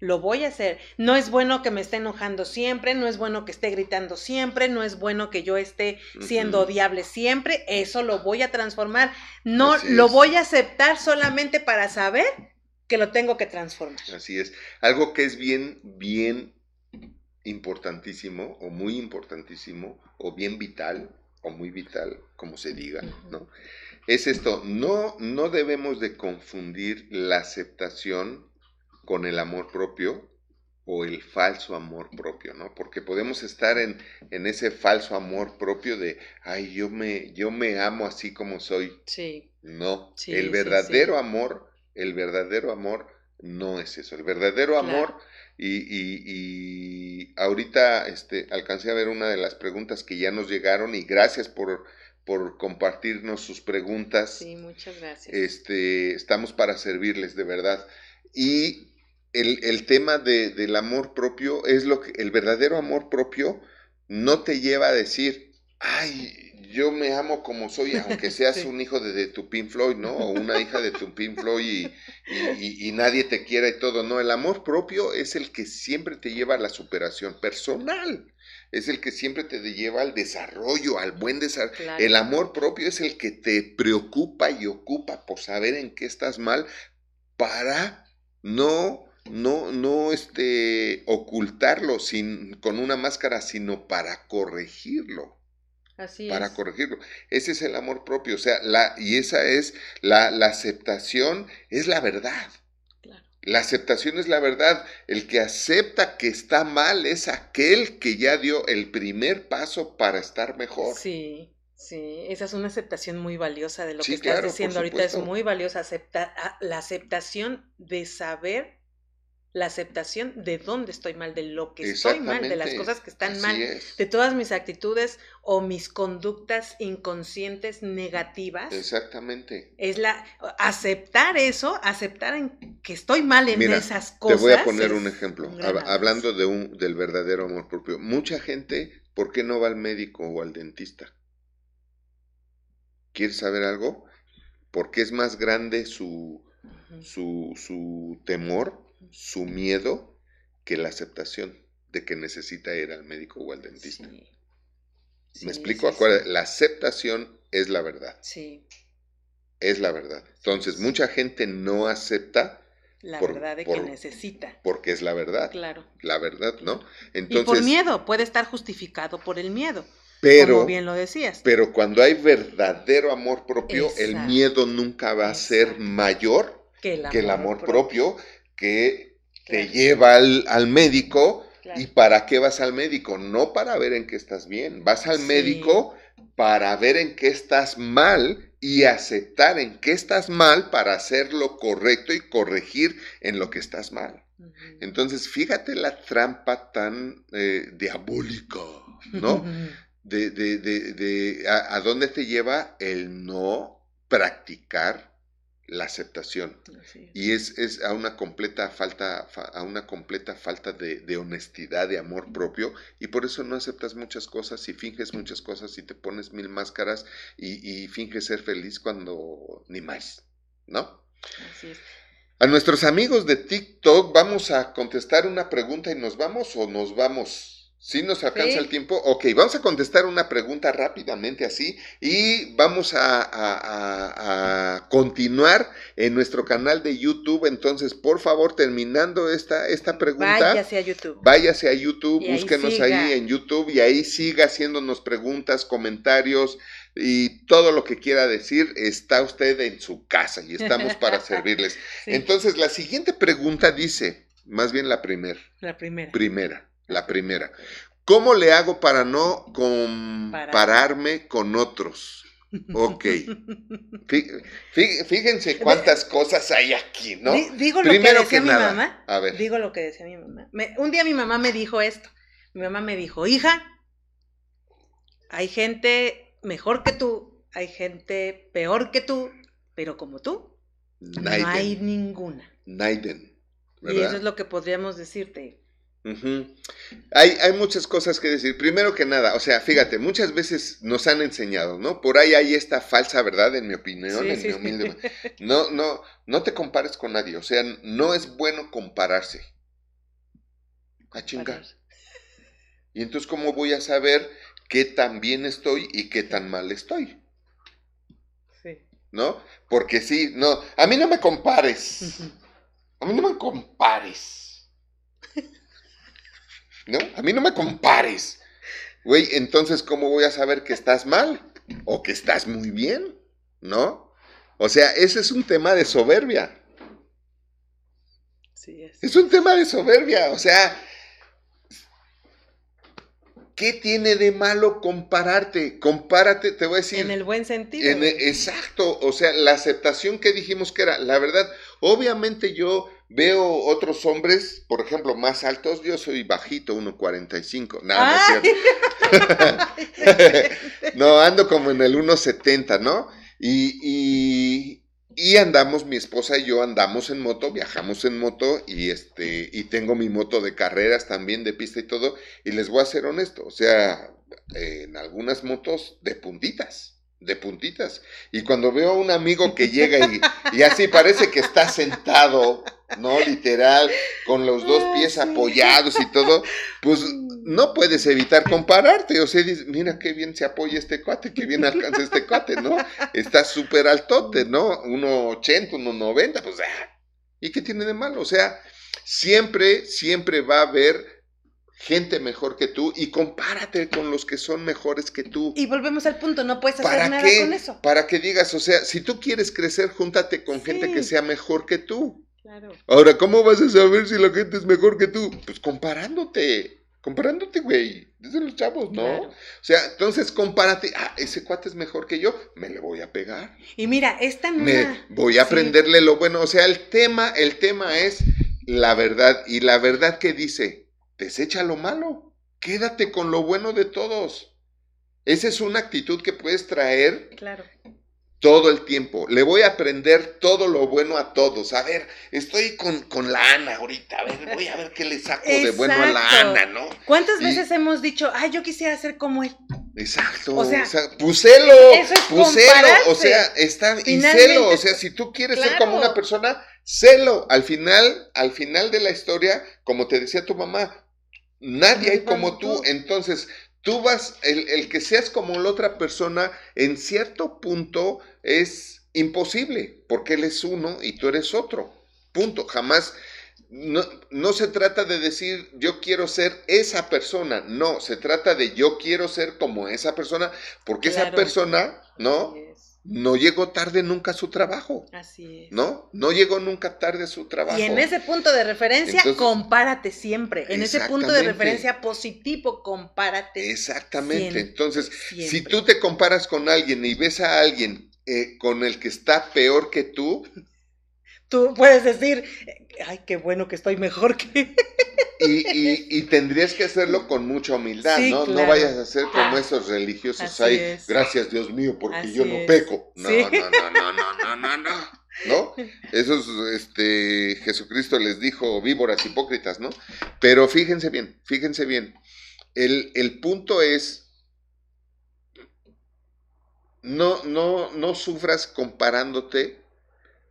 lo voy a hacer. No es bueno que me esté enojando siempre, no es bueno que esté gritando siempre, no es bueno que yo esté siendo odiable siempre, eso lo voy a transformar. No lo voy a aceptar solamente para saber que lo tengo que transformar. Así es. Algo que es bien, bien importantísimo o muy importantísimo o bien vital o muy vital, como se diga, ¿no? Es esto, no, no debemos de confundir la aceptación con el amor propio o el falso amor propio, ¿no? Porque podemos estar en, en, ese falso amor propio de, ay, yo me, yo me amo así como soy. Sí. No, el verdadero amor, el verdadero amor no es eso. El verdadero amor, y, y, y, ahorita este, alcancé a ver una de las preguntas que ya nos llegaron y gracias por, por compartirnos sus preguntas. Sí, muchas gracias. Este, estamos para servirles, de verdad. Y el, tema del amor propio es lo que el verdadero amor propio no te lleva a decir, ay, yo me amo como soy, aunque seas un hijo de, de, tu Pink Floyd, ¿no? O una hija de tu Pink Floyd y, y, nadie te quiera y todo. No, el amor propio es el que siempre te lleva a la superación personal. Es el que siempre te lleva al desarrollo, al buen desarrollo. El amor propio es el que te preocupa y ocupa por saber en qué estás mal para no no, no este, ocultarlo sin, con una máscara, sino para corregirlo. Así para corregirlo. Ese es el amor propio, o sea, la, y esa es la, la aceptación, es la verdad. La aceptación es la verdad. El que acepta que está mal es aquel que ya dio el primer paso para estar mejor. Sí. Sí, esa es una aceptación muy valiosa de lo que estás diciendo ahorita, es muy valiosa acepta, la aceptación de saber la aceptación de dónde estoy mal, de lo que estoy mal, de las cosas que están mal, de todas mis actitudes o mis conductas inconscientes negativas. Exactamente. Es la aceptar eso, aceptar en, que estoy mal en esas cosas. Te voy a poner un ejemplo, hablando de un del verdadero amor propio. Mucha gente, ¿por qué no va al médico o al dentista? ¿Quieres saber algo? Porque es más grande su, su, su temor, su miedo, que la aceptación de que necesita ir al médico o al dentista. ¿Me explico? la aceptación es la verdad. Sí. Es la verdad. Entonces, mucha gente no acepta la verdad de que necesita. Porque es la verdad. Claro. La verdad, ¿no? Entonces, y por miedo, puede estar justificado por el miedo. Pero, como bien lo decías. Pero cuando hay verdadero amor propio, el miedo nunca va a ser mayor que el amor, propio, que te lleva al, médico. ¿Y para qué vas al médico? No para ver en qué estás bien. Vas al médico para ver en qué estás mal y aceptar en qué estás mal para hacer lo correcto y corregir en lo que estás mal. Entonces, fíjate la trampa tan eh, diabólica, ¿no? De, de, de, a, dónde te lleva el no practicar la aceptación. Y es, es, a una completa falta, a una completa falta de, honestidad, de amor propio, y por eso no aceptas muchas cosas y finges muchas cosas y te pones mil máscaras y, finges ser feliz cuando ni más, ¿no? Así es. A nuestros amigos de TikTok vamos a contestar una pregunta y nos vamos o nos vamos. ¿Sí nos alcanza el tiempo? Ok, vamos a contestar una pregunta rápidamente así y vamos a, continuar en nuestro canal de YouTube. Entonces, por favor, terminando esta, esta pregunta. Váyase a YouTube. Váyase a YouTube, búsquenos ahí en YouTube y ahí siga haciéndonos preguntas, comentarios y todo lo que quiera decir. Está usted en su casa y estamos para servirles. Entonces, la siguiente pregunta dice, más bien la primera. La primera. Primera. La primera. ¿Cómo le hago para no compararme con otros? Ok. Fíjense cuántas cosas hay aquí, ¿no? Digo lo Primero que decía mi mamá. A ver. Digo lo que decía mi mamá. un día mi mamá me dijo esto. Mi mamá me dijo, hija, hay gente mejor que tú, hay gente peor que tú, pero como tú, no hay ninguna. Naiden. Y eso es lo que podríamos decirte hay, hay, muchas cosas que decir. Primero que nada, o sea, fíjate, muchas veces nos han enseñado, ¿no? Por ahí hay esta falsa verdad, en mi opinión, en mi humilde. No, no, no te compares con nadie. O sea, no es bueno compararse. A chingar. Y entonces, ¿cómo voy a saber qué tan bien estoy y qué tan mal estoy? Sí. ¿No? Porque sí, no. A mí no me compares. A mí no me compares. ¿No? A mí no me compares. Güey, entonces, ¿cómo voy a saber que estás mal o que estás muy bien? ¿No? O sea, ese es un tema de soberbia. Sí, es. es un tema de soberbia. O sea, ¿qué tiene de malo compararte? Compárate, te voy a decir. En el buen sentido. exacto. O sea, la aceptación que dijimos que era, la verdad, obviamente yo Veo otros hombres, por ejemplo, más altos. Yo soy bajito, 1.45. Nada, no es cierto. no, ando como en el 1.70, ¿no? Y, y, andamos, mi esposa y yo andamos en moto, viajamos en moto y, este, y tengo mi moto de carreras también, de pista y todo. Y les voy a ser honesto, o sea, en algunas motos de puntitas de puntitas. Y cuando veo a un amigo que llega y, y, así parece que está sentado ¿no? Literal, con los dos ah, pies apoyados y todo, pues no puedes evitar compararte. O sea, dices, mira qué bien se apoya este cuate, qué bien alcanza este cuate, ¿no? Está súper altote, ¿no? 1,80, 1,90, pues, ah, ¿y qué tiene de malo? O sea, siempre, siempre va a haber gente mejor que tú y compárate con los que son mejores que tú. Y volvemos al punto, no puedes hacer nada con eso. Para que digas, o sea, si tú quieres crecer, júntate con gente que sea mejor que tú. Ahora, ¿cómo vas a saber si la gente es mejor que tú? Pues comparándote. Comparándote, güey. Desde los chavos, ¿no? O sea, entonces compárate. Ah, ese cuate es mejor que yo. Me le voy a pegar. Y mira, esta no. Me voy a aprenderle lo bueno. O sea, el tema, el tema es la verdad. Y la verdad que dice, desecha lo malo. Quédate con lo bueno de todos. Esa es una actitud que puedes traer claro todo el tiempo. Le voy a aprender todo lo bueno a todos. A ver, estoy con, la Ana ahorita. A ver, voy a ver qué le saco de bueno a la Ana, ¿no? ¿Cuántas veces hemos dicho, ay, yo quisiera ser como él? Exacto. O sea, puselo, eso es puselo, o sea, está y celo, o sea, si tú quieres ser como una persona, celo. Al final, al final de la historia, como te decía tu mamá, nadie hay como tú, entonces tú vas, el, el que seas como la otra persona, en cierto punto es imposible, porque él es uno y tú eres otro. Punto. Jamás no, no, se trata de decir yo quiero ser esa persona, no, se trata de yo quiero ser como esa persona, porque esa persona, ¿no? No llegó tarde nunca a su trabajo. Así es. ¿No? No llegó nunca tarde a su trabajo. Y en ese punto de referencia, compárate siempre. En ese punto de referencia positivo, compárate. Exactamente. Entonces, si tú te comparas con alguien y ves a alguien eh, con el que está peor que tú, tú puedes decir, ay, qué bueno que estoy mejor que... Y, y, tendrías que hacerlo con mucha humildad, ¿no? No vayas a ser como esos religiosos ahí, gracias Dios mío, porque yo no peco. No, no, no, no, no, no, no, no. ¿No? Esos, este, Jesucristo les dijo víboras hipócritas, ¿no? Pero fíjense bien, fíjense bien. El, el punto es, no, no, no sufras comparándote,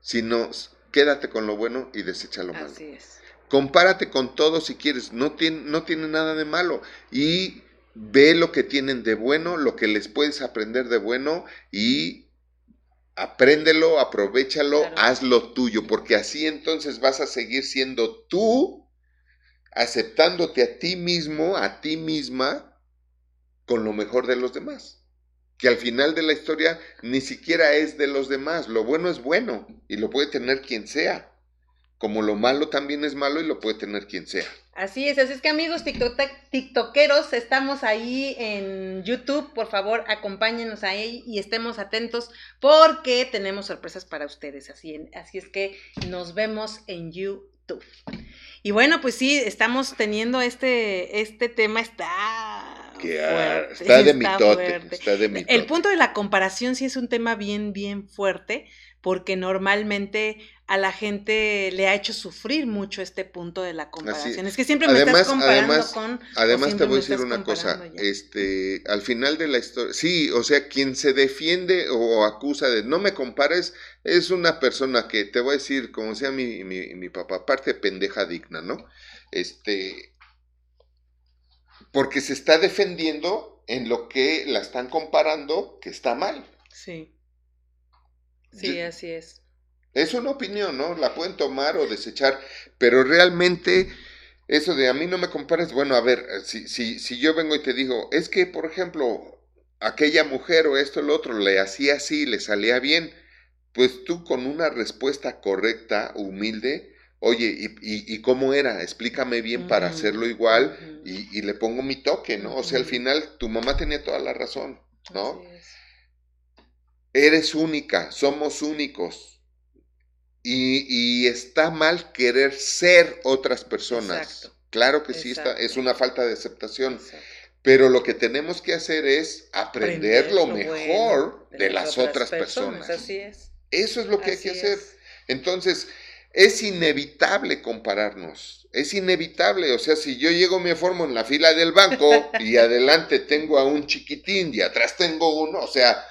sino quédate con lo bueno y desecha lo malo. Así es. Compárate con todo si quieres, no tiene, no tiene nada de malo. Y ve lo que tienen de bueno, lo que les puedes aprender de bueno y apréndelo, aprovechalo, hazlo tuyo, porque así entonces vas a seguir siendo tú, aceptándote a ti mismo, a ti misma, con lo mejor de los demás que al final de la historia ni siquiera es de los demás. Lo bueno es bueno y lo puede tener quien sea. Como lo malo también es malo y lo puede tener quien sea. Así es, así es que amigos tiktokeros, estamos ahí en YouTube, por favor acompáñenos ahí y estemos atentos porque tenemos sorpresas para ustedes, así, así es que nos vemos en YouTube. Y bueno, pues sí, estamos teniendo este, este tema, está fuerte, está de mitote, está de El punto de la comparación sí es un tema bien, bien fuerte, porque normalmente a la gente le ha hecho sufrir mucho este punto de la comparación. Es que siempre me estás comparando además, con. Además, te voy a decir una cosa. Este, al final de la historia. Sí, o sea, quien se defiende o acusa de no me compares es una persona que te voy a decir, como sea mi, mi, mi papá, parte pendeja digna, ¿no? Este. Porque se está defendiendo en lo que la están comparando que está mal. Sí. Sí, así es. Es una opinión, ¿no? La pueden tomar o desechar, pero realmente eso de a mí no me compares, bueno, a ver, si, si, si yo vengo y te digo, es que, por ejemplo, aquella mujer o esto o lo otro le hacía así, le salía bien, pues tú con una respuesta correcta, humilde, oye, ¿y, y, cómo era? Explícame bien para hacerlo igual y, y, le pongo mi toque, ¿no? O sea, al final tu mamá tenía toda la razón, ¿no? Eres única, somos únicos. Y, está mal querer ser otras personas. Claro que sí, está, es una falta de aceptación. Pero lo que tenemos que hacer es aprender, lo, mejor de, las otras personas. Así es. Eso es lo que hay que hacer. Entonces, es inevitable compararnos. Es inevitable. O sea, si yo llego, me formo en la fila del banco y adelante tengo a un chiquitín y atrás tengo uno, o sea,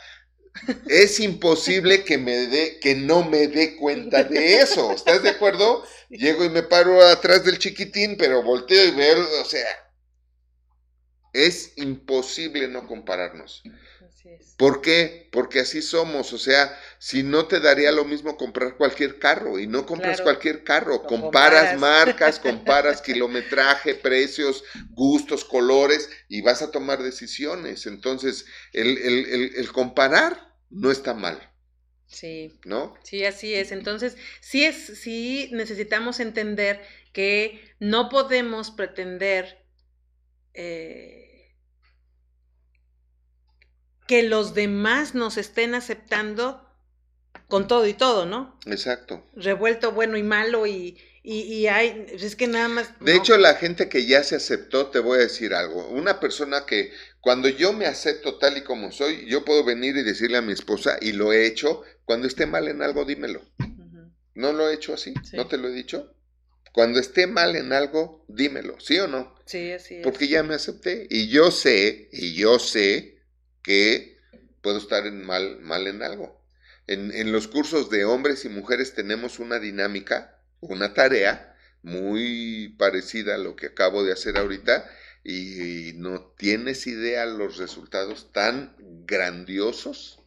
es imposible que me dé, que no me dé cuenta de eso. ¿Estás de acuerdo? Llego y me paro atrás del chiquitín, pero volteo y veo, o sea, es imposible no compararnos. ¿Por qué? Porque así somos, o sea, si no te daría lo mismo comprar cualquier carro y no compras cualquier carro, comparas, marcas, comparas kilometraje, precios, gustos, colores y vas a tomar decisiones. Entonces, el, el, el, comparar no está mal. Sí. ¿No? Sí, así es. Entonces, sí es, sí necesitamos entender que no podemos pretender eh, que los demás nos estén aceptando con todo y todo, ¿no? Exacto. Revuelto bueno y malo y, y, hay, es que nada más... De hecho, la gente que ya se aceptó, te voy a decir algo, una persona que cuando yo me acepto tal y como soy, yo puedo venir y decirle a mi esposa, y lo he hecho, cuando esté mal en algo, dímelo. ¿No lo he hecho así? ¿No te lo he dicho? Cuando esté mal en algo, dímelo, ¿sí o no? Sí, así es. Porque ya me acepté y yo sé, y yo sé que puedo estar en mal, mal en algo. En, en los cursos de hombres y mujeres tenemos una dinámica, una tarea muy parecida a lo que acabo de hacer ahorita y no tienes idea los resultados tan grandiosos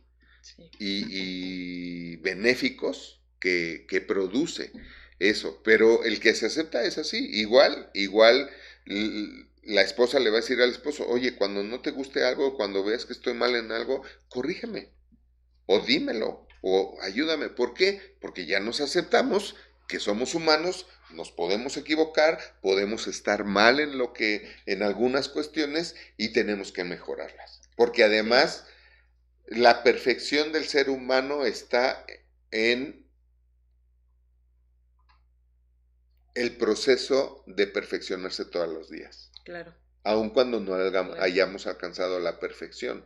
y, benéficos que, que, produce eso. Pero el que se acepta es así, igual, igual la esposa le va a decir al esposo, oye, cuando no te guste algo, cuando veas que estoy mal en algo, corrígeme, o dímelo, o ayúdame. ¿Por qué? Porque ya nos aceptamos que somos humanos, nos podemos equivocar, podemos estar mal en lo que, en algunas cuestiones, y tenemos que mejorarlas. Porque además, la perfección del ser humano está en el proceso de perfeccionarse todos los días. Claro. Aun cuando no hayamos alcanzado la perfección.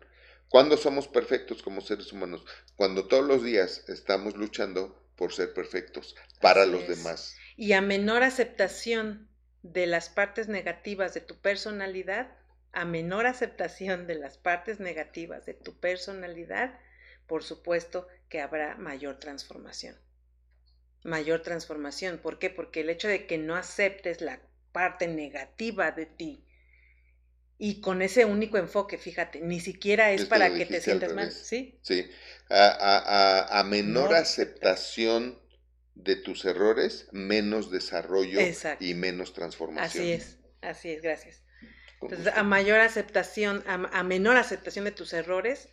¿Cuándo somos perfectos como seres humanos? Cuando todos los días estamos luchando por ser perfectos para los demás. Y a menor aceptación de las partes negativas de tu personalidad, a menor aceptación de las partes negativas de tu personalidad, por supuesto que habrá mayor transformación. Mayor transformación. ¿Por qué? Porque el hecho de que no aceptes la parte negativa de ti y con ese único enfoque, fíjate, ni siquiera es para que te sientas mal, ¿sí? Sí, a, menor aceptación de tus errores, menos desarrollo y menos transformación. Así es, así es, gracias. Entonces, a mayor aceptación, a, menor aceptación de tus errores,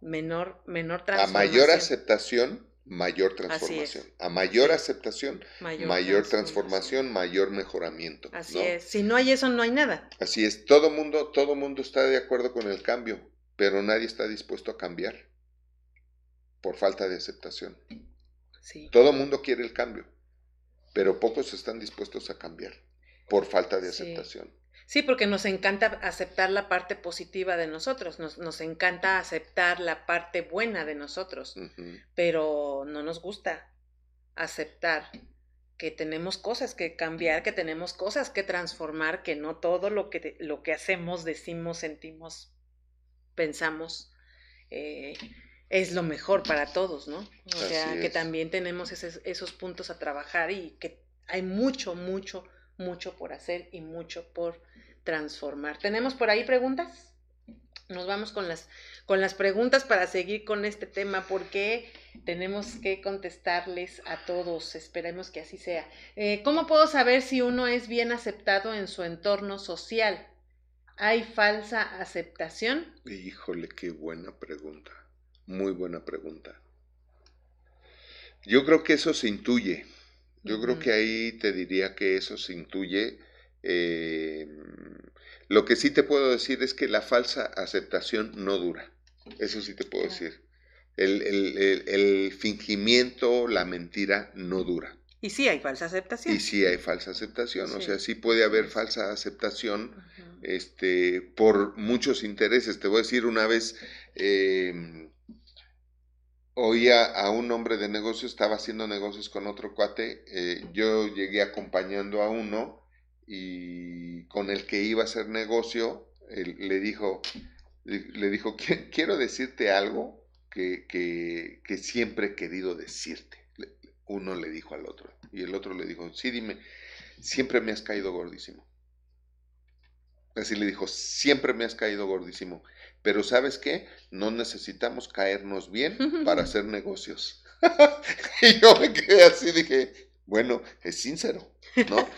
menor, menor transformación. A mayor aceptación, mayor transformación. A mayor aceptación, mayor, transformación. mayor mejoramiento. Así es. Si no hay eso, no hay nada. Así es. Todo mundo, todo mundo está de acuerdo con el cambio, pero nadie está dispuesto a cambiar por falta de aceptación. Sí. Todo mundo quiere el cambio, pero pocos están dispuestos a cambiar por falta de aceptación. Sí, porque nos encanta aceptar la parte positiva de nosotros, nos, nos encanta aceptar la parte buena de nosotros, pero no nos gusta aceptar que tenemos cosas que cambiar, que tenemos cosas que transformar, que no todo lo que, lo que hacemos, decimos, sentimos, pensamos eh, es lo mejor para todos, ¿no? O sea, que también tenemos esos puntos a trabajar y que hay mucho, mucho, mucho por hacer y mucho por transformar. ¿Tenemos por ahí preguntas? Nos vamos con las, con las preguntas para seguir con este tema porque tenemos que contestarles a todos. Esperemos que así sea. Eh, ¿Cómo puedo saber si uno es bien aceptado en su entorno social? ¿Hay falsa aceptación? Híjole, qué buena pregunta. Muy buena pregunta. Yo creo que eso se intuye. Yo creo que ahí te diría que eso se intuye eh, lo que sí te puedo decir es que la falsa aceptación no dura. Eso sí te puedo decir. El, fingimiento, la mentira no dura. Y sí hay falsa aceptación. Y sí hay falsa aceptación. O sea, sí puede haber falsa aceptación este, por muchos intereses. Te voy a decir una vez, em, oía a un hombre de negocio, estaba haciendo negocios con otro cuate. Eh, yo llegué acompañando a uno y con el que iba a hacer negocio, le dijo, le dijo, quiero decirte algo que, que, siempre he querido decirte. Uno le dijo al otro y el otro le dijo, sí, dime, siempre me has caído gordísimo. Así le dijo, siempre me has caído gordísimo. Pero sabes qué? No necesitamos caernos bien para hacer negocios. y yo me quedé así, dije, bueno, es sincero, ¿no?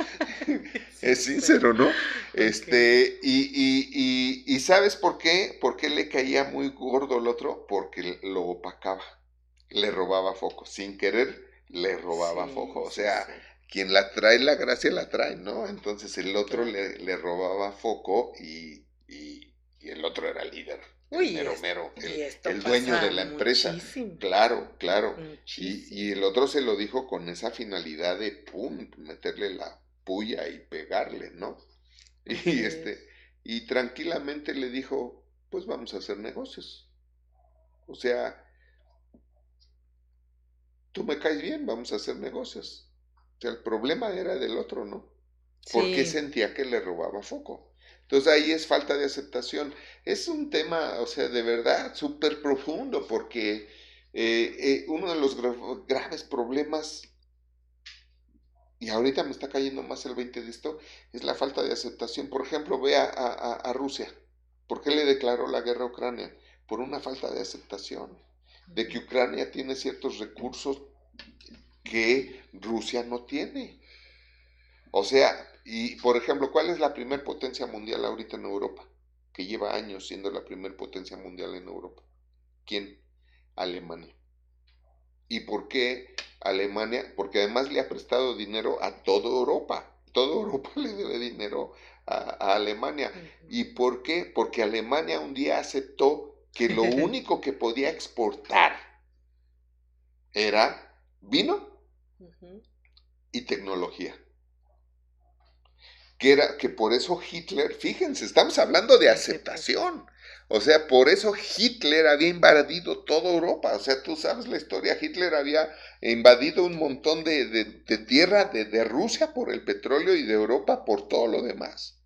es sincero, ¿no? Este, y, y, ¿sabes por qué? ¿Por qué le caía muy gordo el otro? Porque lo opacaba, le robaba foco, sin querer le robaba foco, o sea, quien la trae la gracia la trae, ¿no? Entonces el otro le, le robaba foco y, y, el otro era líder. Uy, el mero, el, dueño de la empresa. Claro, claro. Y, y, el otro se lo dijo con esa finalidad de, pum, meterle la puya y pegarle, ¿no? Y este, y tranquilamente le dijo, pues vamos a hacer negocios. O sea, tú me caes bien, vamos a hacer negocios. O sea, el problema era del otro, ¿no? Porque sentía que le robaba foco. Entonces ahí es falta de aceptación. Es un tema, o sea, de verdad súper profundo porque eh, eh, uno de los graves problemas, y ahorita me está cayendo más el 20 de esto, es la falta de aceptación. Por ejemplo, ve a, a Rusia. ¿Por qué le declaró la guerra a Ucrania? Por una falta de aceptación de que Ucrania tiene ciertos recursos que Rusia no tiene. O sea, y por ejemplo, ¿cuál es la primer potencia mundial ahorita en Europa? Que lleva años siendo la primer potencia mundial en Europa. ¿Quién? Alemania. ¿Y por qué Alemania? Porque además le ha prestado dinero a toda Europa. Toda Europa le debe dinero a, Alemania. ¿Y por qué? Porque Alemania un día aceptó que lo único que podía exportar era vino y tecnología. Que, era, que por eso Hitler, fíjense, estamos hablando de aceptación. O sea, por eso Hitler había invadido toda Europa. O sea, tú sabes la historia, Hitler había invadido un montón de, tierra de, Rusia por el petróleo y de Europa por todo lo demás.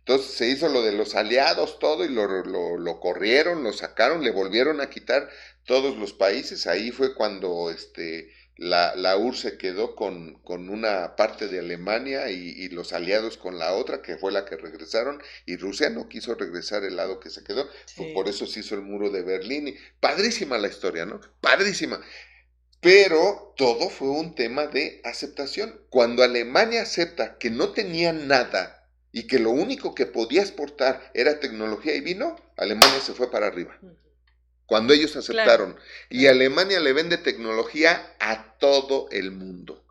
Entonces se hizo lo de los aliados, todo, y lo, lo, corrieron, lo sacaron, le volvieron a quitar todos los países. Ahí fue cuando este, la, la URSS se quedó con, con, una parte de Alemania y, los aliados con la otra, que fue la que regresaron, y Rusia no quiso regresar el lado que se quedó, por eso se hizo el muro de Berlín. Y, padrísima la historia, ¿no? Padrísima. Pero todo fue un tema de aceptación. Cuando Alemania acepta que no tenía nada y que lo único que podía exportar era tecnología y vino, Alemania se fue para arriba cuando ellos aceptaron. Y Alemania le vende tecnología a todo el mundo.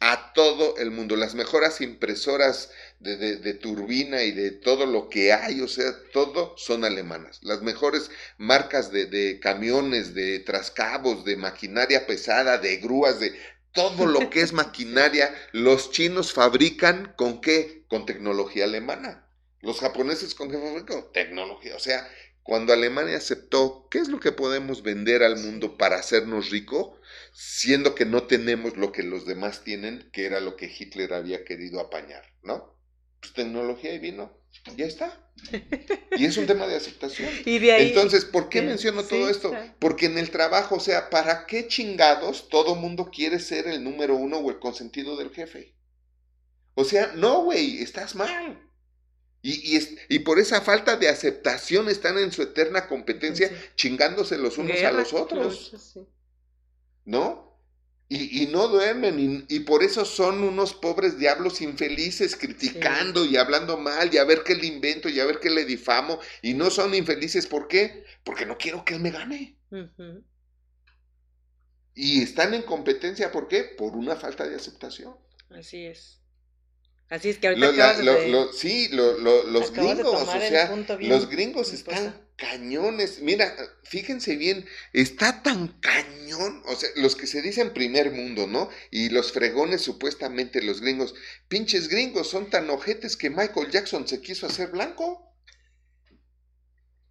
A todo el mundo. Las mejoras impresoras de, turbina y de todo lo que hay, o sea, todo son alemanas. Las mejores marcas de, camiones, de trascabos, de maquinaria pesada, de grúas, de todo lo que es maquinaria, los chinos fabrican con qué? Con tecnología alemana. Los japoneses con qué fabrican? Tecnología. O sea, cuando Alemania aceptó, ¿qué es lo que podemos vender al mundo para hacernos rico? Siendo que no tenemos lo que los demás tienen, que era lo que Hitler había querido apañar, ¿no? Pues tecnología y vino, ya está. Y es un tema de aceptación. Entonces, ¿por qué menciono todo esto? Porque en el trabajo, o sea, ¿para qué chingados todo mundo quiere ser el número uno o el consentido del jefe? O sea, no, güey, estás mal. Y, y, por esa falta de aceptación están en su eterna competencia chingándose los unos a los otros. ¿No? Y, no duermen y, por eso son unos pobres diablos infelices criticando y hablando mal y a ver qué le invento y a ver qué le difamo y no son infelices ¿por qué? Porque no quiero que él me gane. Y están en competencia ¿por qué? Por una falta de aceptación. Así es. Así es que ahorita Sí, los gringos, o sea, los gringos están cañones. Mira, fíjense bien, está tan cañón, o sea, los que se dicen primer mundo, ¿no? Y los fregones supuestamente los gringos, pinches gringos, son tan ojetes que Michael Jackson se quiso hacer blanco.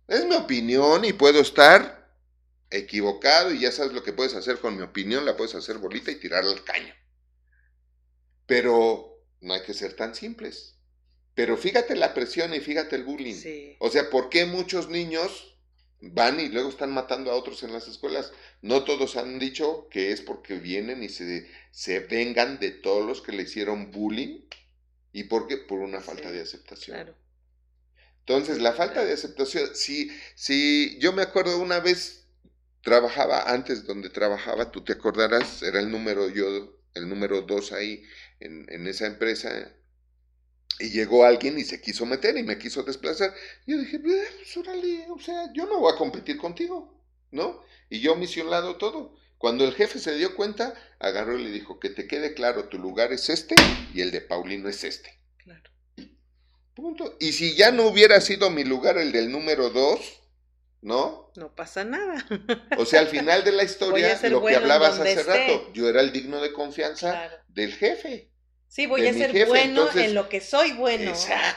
Es mi opinión y puedo estar equivocado y ya sabes lo que puedes hacer con mi opinión, la puedes hacer bolita y tirarla al caño. Pero no hay que ser tan simples. Pero fíjate la presión y fíjate el bullying. O sea, ¿por qué muchos niños van y luego están matando a otros en las escuelas? No todos han dicho que es porque vienen y se, se vengan de todos los que le hicieron bullying. ¿Y por qué? Por una falta de aceptación. Entonces, la falta de aceptación, si, si yo me acuerdo una vez, trabajaba antes donde trabajaba, tú te acordarás, era el número yo, el número dos ahí, en, esa empresa y llegó alguien y se quiso meter y me quiso desplazar. Y yo dije, pues órale, o sea, yo no voy a competir contigo, ¿no? Y yo misionado todo. Cuando el jefe se dio cuenta, agarró y le dijo, que te quede claro, tu lugar es este y el de Paulino es este. Claro. Punto. Y si ya no hubiera sido mi lugar el del número dos, ¿no? No pasa nada. O sea, al final de la historia, lo que hablabas hace rato, yo era el digno de confianza del jefe. Sí, voy a ser bueno en lo que soy bueno.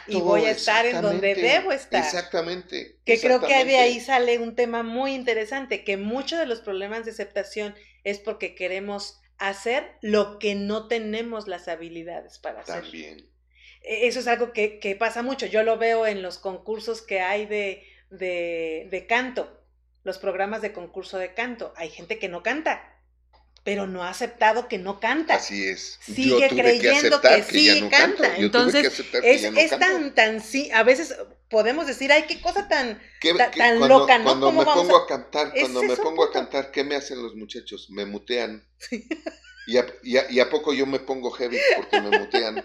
y voy a estar en donde debo estar. Exactamente. Que creo que de ahí sale un tema muy interesante, que muchos de los problemas de aceptación es porque queremos hacer lo que no tenemos las habilidades para hacer. También. e, eso es algo que, que, pasa mucho. Yo lo veo en los concursos que hay de, de, de canto, los programas de concurso de canto. Hay gente que no canta pero no ha aceptado que no canta. Así es. Sigue creyendo que, sí canta. Entonces, es, es tan, tan, sí, a veces podemos decir, ay, qué cosa tan, tan loca, ¿no? Cuando me pongo a, cantar, cuando me pongo a cantar, ¿qué me hacen los muchachos? Me mutean. Y, a, y, a, poco yo me pongo heavy porque me mutean.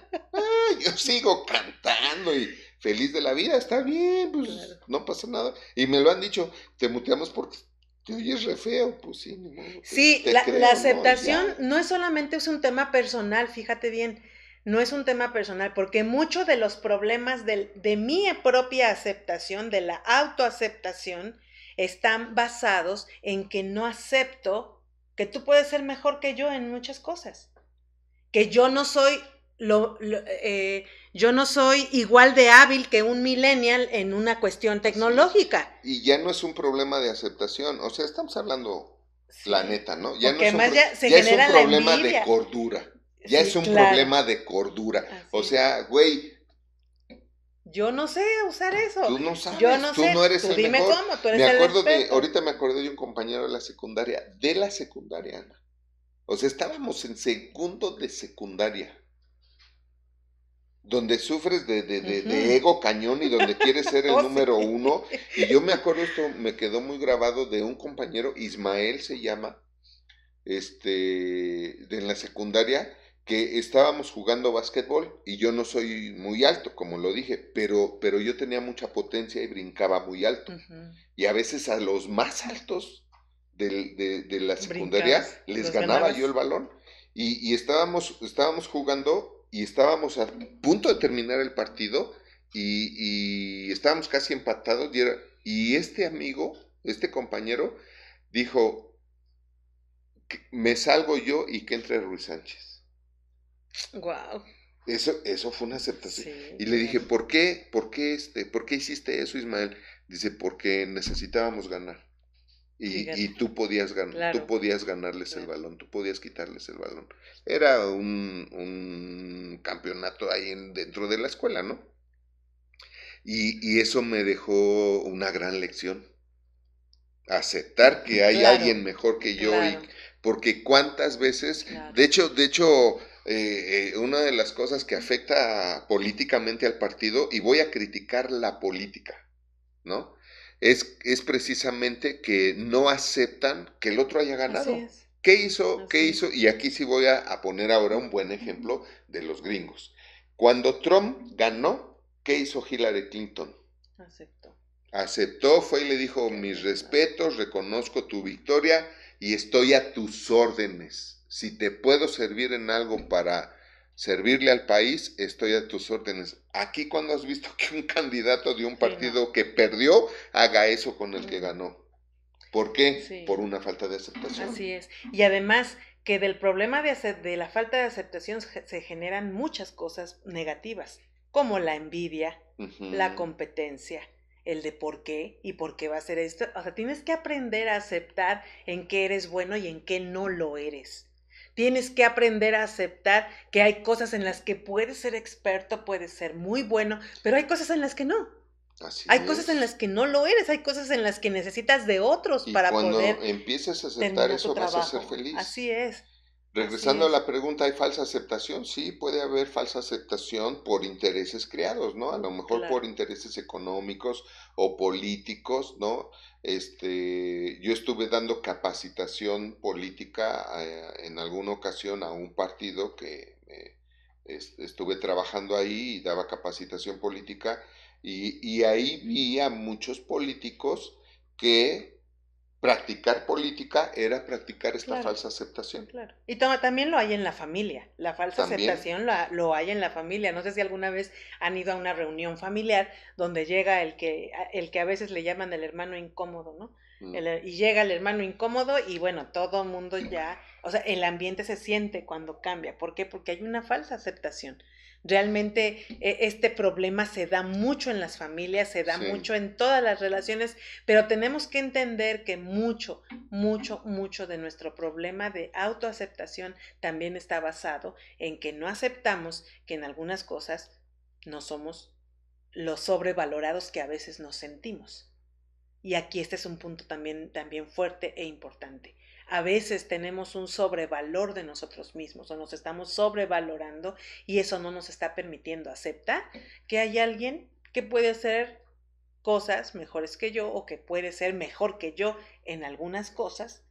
yo sigo cantando y feliz de la vida, está bien, pues no pasa nada. Y me lo han dicho, te muteamos porque te oyes re feo, pues sí. sí, la, aceptación no, es solamente es un tema personal, fíjate bien, no es un tema personal, porque muchos de los problemas de, de mi propia aceptación, de la autoaceptación, están basados en que no acepto que tú puedes ser mejor que yo en muchas cosas, que yo no soy lo, eh, yo no soy igual de hábil que un millennial en una cuestión tecnológica. Y ya no es un problema de aceptación, o sea, estamos hablando planeta, ¿no? Ya no es un, ya, se es un problema de cordura. Ya es un problema de cordura. O sea, güey. Yo no sé usar eso. Tú no sabes. Yo no tú no eres el dime mejor. Cómo, tú eres me acuerdo de, ahorita me acordé de un compañero de la secundaria, de la secundaria, O sea, estábamos en segundo de secundaria donde sufres de, de, de, ego cañón y donde quieres ser el oh, número uno. Y yo me acuerdo, esto me quedó muy grabado de un compañero, Ismael se llama, este, de en la secundaria, que estábamos jugando básquetbol y yo no soy muy alto, como lo dije, pero, pero yo tenía mucha potencia y brincaba muy alto. Y a veces a los más altos de, de, la secundaria les ganaba yo el balón. Y, y estábamos, estábamos jugando y estábamos a punto de terminar el partido y, estábamos casi empatados y, este amigo, este compañero, dijo, me salgo yo y que entre Ruiz Sánchez. Wow. Eso, eso fue una aceptación. y le dije, ¿por qué? ¿Por qué este? ¿Por qué hiciste eso, Ismael? Dice, porque necesitábamos ganar. Y, tú podías ganar, tú podías ganarles el balón, tú podías quitarles el balón. Era un, un campeonato ahí en, dentro de la escuela, ¿no? Y, y, eso me dejó una gran lección. Aceptar que hay alguien mejor que yo y porque cuántas veces, de hecho, de hecho, eh, eh, una de las cosas que afecta políticamente al partido, y voy a criticar la política, ¿no? Es, es precisamente que no aceptan que el otro haya ganado. ¿Qué hizo? ¿Qué hizo? Y aquí sí voy a, poner ahora un buen ejemplo de los gringos. Cuando Trump ganó, ¿qué hizo Hillary Clinton? Aceptó. Aceptó, fue y le dijo, mis respetos, reconozco tu victoria y estoy a tus órdenes. Si te puedo servir en algo para servirle al país, estoy a tus órdenes. Aquí cuando has visto que un candidato de un partido que perdió haga eso con el que ganó. ¿Por qué? Por una falta de aceptación. Así es. Y además que del problema de, de la falta de aceptación se generan muchas cosas negativas, como la envidia, la competencia, el de por qué y por qué va a ser esto. O sea, tienes que aprender a aceptar en qué eres bueno y en qué no lo eres. Tienes que aprender a aceptar que hay cosas en las que puedes ser experto, puedes ser muy bueno, pero hay cosas en las que no. hay cosas en las que no lo eres, hay cosas en las que necesitas de otros para poder. Cuando empieces a aceptar eso, vas a ser feliz. Así es. Regresando a la pregunta, ¿hay falsa aceptación? Sí, puede haber falsa aceptación por intereses creados, ¿no? A lo mejor por intereses económicos o políticos, ¿no? Este, yo estuve dando capacitación política eh, en alguna ocasión a un partido que eh, estuve trabajando ahí y daba capacitación política y, y ahí vi a muchos políticos que practicar política era practicar esta falsa aceptación. Claro. Y también lo hay en la familia. La falsa aceptación lo, lo, hay en la familia. No sé si alguna vez han ido a una reunión familiar donde llega el que, el que a veces le llaman el hermano incómodo, ¿no? Mm. y llega el hermano incómodo y bueno, todo mundo ya, o sea, el ambiente se siente cuando cambia. ¿Por qué? Porque hay una falsa aceptación. Realmente e, este problema se da mucho en las familias, se da mucho en todas las relaciones, pero tenemos que entender que mucho, mucho, mucho de nuestro problema de autoaceptación también está basado en que no aceptamos que en algunas cosas no somos los sobrevalorados que a veces nos sentimos. Y aquí este es un punto también, también fuerte e importante. A veces tenemos un sobrevalor de nosotros mismos o nos estamos sobrevalorando y eso no nos está permitiendo aceptar que hay alguien que puede hacer cosas mejores que yo o que puede ser mejor que yo en algunas cosas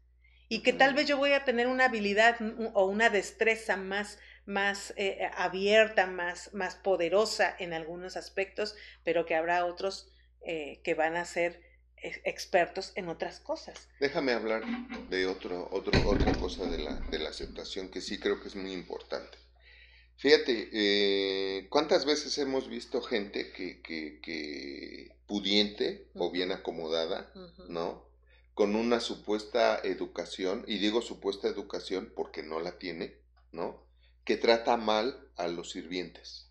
y que tal vez yo voy a tener una habilidad o una destreza más más eh, abierta, más, más poderosa en algunos aspectos, pero que habrá otros eh, que van a ser expertos en otras cosas. Déjame hablar de otro, otro, otra cosa de la, de la aceptación que sí creo que es muy importante. Fíjate, eh, ¿cuántas veces hemos visto gente que, que, que pudiente o bien acomodada, ¿no? Con una supuesta educación, y digo supuesta educación porque no la tiene, ¿no? Que trata mal a los sirvientes.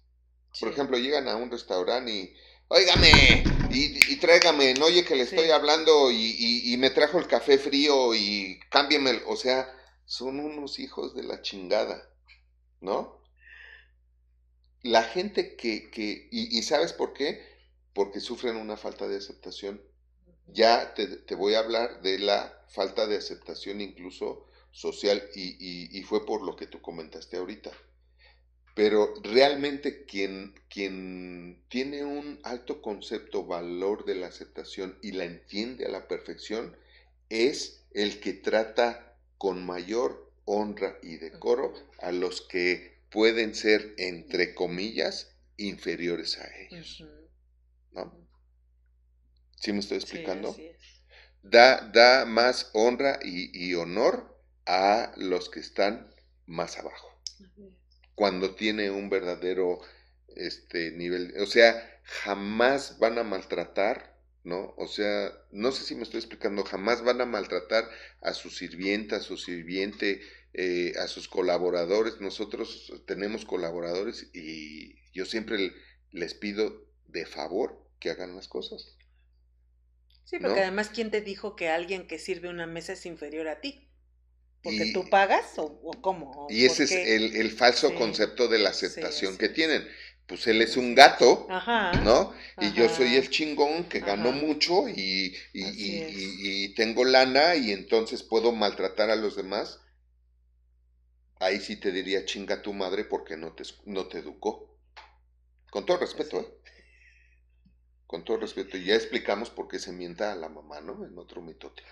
Por ejemplo, llegan a un restaurante y Óigame, y, tráigame, no oye que le estoy hablando y, me trajo el café frío y cámbiame, o sea, son unos hijos de la chingada, ¿no? La gente que, que y, sabes por qué? Porque sufren una falta de aceptación. Ya te, te voy a hablar de la falta de aceptación incluso social y, y fue por lo que tú comentaste ahorita pero realmente quien, quien tiene un alto concepto, valor de la aceptación y la entiende a la perfección, es el que trata con mayor honra y decoro a los que pueden ser, entre comillas, inferiores a ellos. ¿No? ¿Sí me estoy explicando? da, da más honra y, y honor a los que están más abajo cuando tiene un verdadero este nivel, o sea, jamás van a maltratar, ¿no? O sea, no sé si me estoy explicando, jamás van a maltratar a su sirvienta, a su sirviente, eh, a sus colaboradores. Nosotros tenemos colaboradores y yo siempre les pido de favor que hagan las cosas. Sí, porque además, ¿quién te dijo que alguien que sirve una mesa es inferior a ti? ¿Porque tú pagas o, cómo? y ese es el, falso concepto de la aceptación que tienen. Pues él es un gato, ¿no? Y yo soy el chingón que ganó mucho y, y, tengo lana y entonces puedo maltratar a los demás. Ahí sí te diría chinga tu madre porque no te, no te educó. Con todo respeto, ¿eh? Con todo respeto. Y ya explicamos por qué se mienta a la mamá, ¿no? En otro mitote,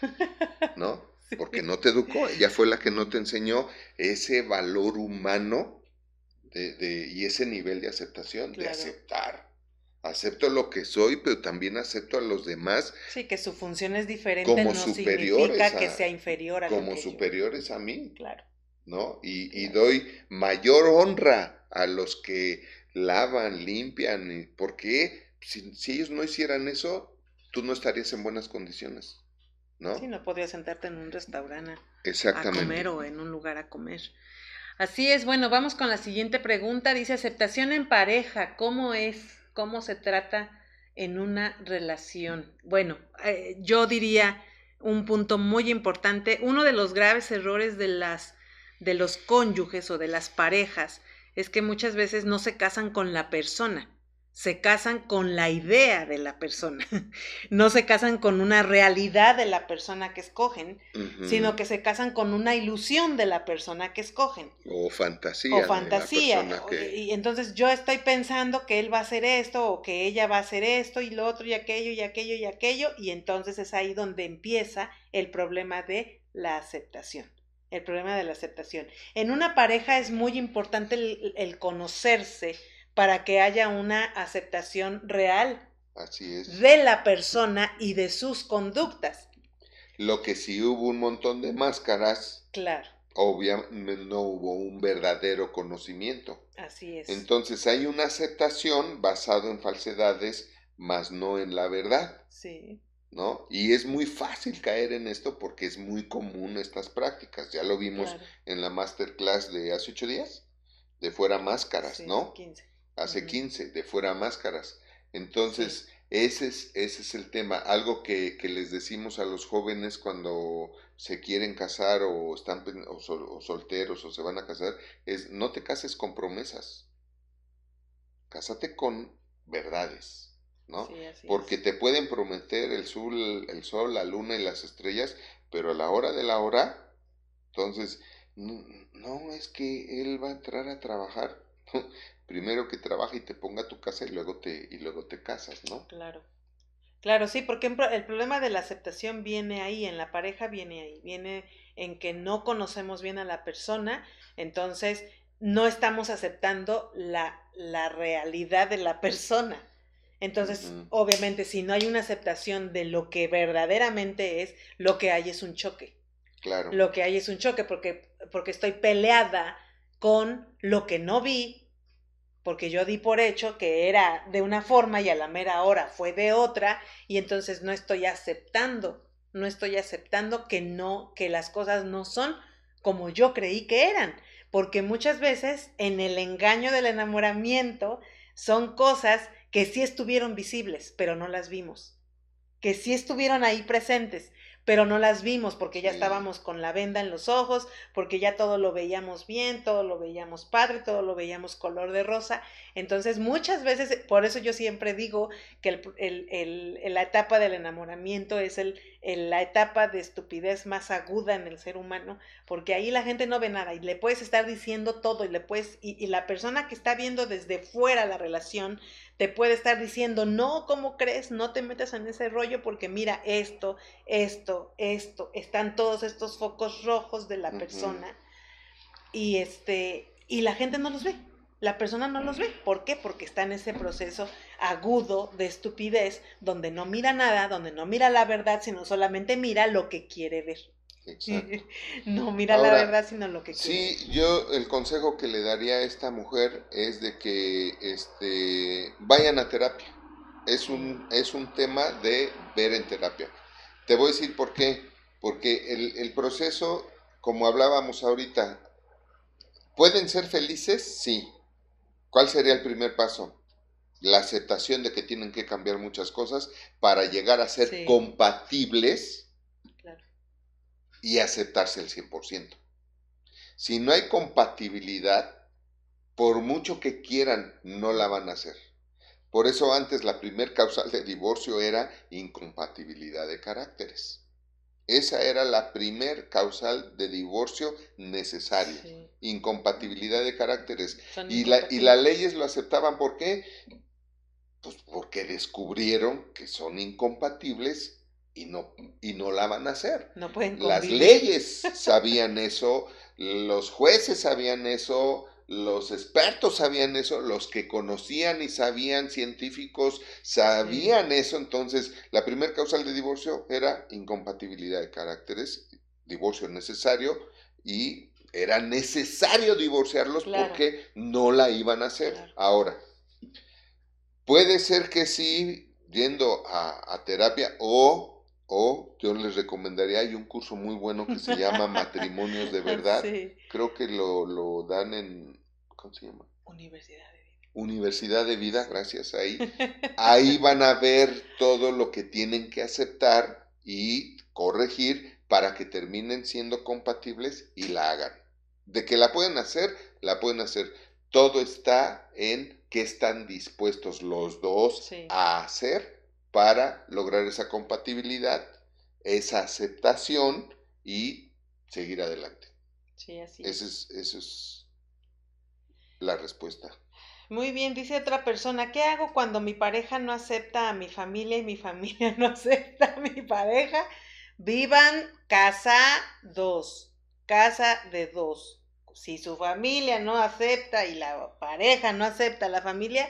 ¿no? Porque no te educó, ella fue la que no te enseñó ese valor humano de, y ese nivel de aceptación, de aceptar. Acepto lo que soy, pero también acepto a los demás. Sí, que su función es diferente, como no superiores significa que sea inferior a Como superiores a mí. Claro. ¿No? Y, y, doy mayor honra a los que lavan, limpian. ¿Por qué? Si, si ellos no hicieran eso, tú no estarías en buenas condiciones. ¿No? Sí, no podría sentarte en un restaurante a comer o en un lugar a comer. Así es, bueno, vamos con la siguiente pregunta. Dice, aceptación en pareja, ¿cómo es? ¿Cómo se trata en una relación? Bueno, eh, yo diría un punto muy importante, uno de los graves errores de las de los cónyuges o de las parejas es que muchas veces no se casan con la persona, se casan con la idea de la persona, no se casan con una realidad de la persona que escogen, sino que se casan con una ilusión de la persona que escogen. O fantasía. O fantasía. Y entonces yo estoy pensando que él va a hacer esto o que ella va a hacer esto y lo otro y aquello y aquello y aquello y entonces es ahí donde empieza el problema de la aceptación. El problema de la aceptación. En una pareja es muy importante el conocerse, para que haya una aceptación real de la persona y de sus conductas. Lo que sí hubo un montón de máscaras. Claro. Obviamente no hubo un verdadero conocimiento. Así es. Entonces hay una aceptación basado en falsedades, más no en la verdad. Sí. ¿No? Y es muy fácil caer en esto porque es muy común estas prácticas. Ya lo vimos en la masterclass de hace ocho días, de fuera máscaras, ¿no? 15 hace 15, de fuera máscaras. Entonces, ese, es, ese es el tema, algo que, les decimos a los jóvenes cuando se quieren casar o están o, solteros o se van a casar, es no te cases con promesas. cásate con verdades, ¿no? Porque te pueden prometer el sol, el sol, la luna y las estrellas, pero a la hora de la hora, entonces, no, es que él va a entrar a trabajar. Primero que trabaje y te ponga tu casa y luego te, y luego te casas, ¿no? Claro. Claro, sí, porque el problema de la aceptación viene ahí, en la pareja viene ahí, viene en que no conocemos bien a la persona, entonces no estamos aceptando la, la realidad de la persona. Entonces, obviamente, si no hay una aceptación de lo que verdaderamente es, lo que hay es un choque. Claro. Lo que hay es un choque porque, porque estoy peleada con lo que no vi, porque yo di por hecho que era de una forma y a la mera hora fue de otra, y entonces no estoy aceptando, no estoy aceptando que no, que las cosas no son como yo creí que eran, porque muchas veces en el engaño del enamoramiento son cosas que sí estuvieron visibles, pero no las vimos, que sí estuvieron ahí presentes, pero no las vimos porque ya estábamos con la venda en los ojos, porque ya todo lo veíamos bien, todo lo veíamos padre, todo lo veíamos color de rosa. Entonces, muchas veces, por eso yo siempre digo que el, el, la etapa del enamoramiento es el, la etapa de estupidez más aguda en el ser humano, porque ahí la gente no ve nada y le puedes estar diciendo todo y le puedes, y, y la persona que está viendo desde fuera la relación, te puede estar diciendo, no, ¿cómo crees? No te metas en ese rollo porque mira esto, esto, esto, están todos estos focos rojos de la persona y este, y la gente no los ve. La persona no los ve. ¿Por qué? Porque está en ese proceso agudo de estupidez donde no mira nada, donde no mira la verdad, sino solamente mira lo que quiere ver. Exacto. no mira la verdad, sino lo que quiere. Sí, yo el consejo que le daría a esta mujer es de que este, vayan a terapia. Es un, es un tema de ver en terapia. Te voy a decir por qué. Porque el, el proceso, como hablábamos ahorita, ¿pueden ser felices? Sí. ¿Cuál sería el primer paso? La aceptación de que tienen que cambiar muchas cosas para llegar a ser compatibles y aceptarse el 100%. Si no hay compatibilidad, por mucho que quieran, no la van a hacer. Por eso antes la primer causal de divorcio era incompatibilidad de caracteres. Esa era la primer causal de divorcio necesaria. Incompatibilidad de caracteres. Y, la, y las leyes lo aceptaban. ¿Por qué? Pues porque descubrieron que son incompatibles y no, y no la van a hacer. No pueden Las leyes sabían eso, los jueces sabían eso, los expertos sabían eso, los que conocían y sabían científicos sabían eso. Entonces, la primera causal de divorcio era incompatibilidad de caracteres, divorcio necesario y era necesario divorciarlos porque no la iban a hacer. Ahora, puede ser que sí, yendo a, a terapia o o yo les recomendaría, hay un curso muy bueno que se llama Matrimonios de Verdad. Creo que lo, lo, dan en, ¿cómo se llama? Universidad de Vida. Universidad de Vida, gracias ahí. Ahí van a ver todo lo que tienen que aceptar y corregir para que terminen siendo compatibles y la hagan. De que la pueden hacer, la pueden hacer. Todo está en qué están dispuestos los dos a hacer para lograr esa compatibilidad, esa aceptación y seguir adelante. Sí, así es. Esa es, la respuesta. Muy bien, dice otra persona, ¿qué hago cuando mi pareja no acepta a mi familia y mi familia no acepta a mi pareja? Vivan casa dos, casa de dos. Si su familia no acepta y la pareja no acepta a la familia,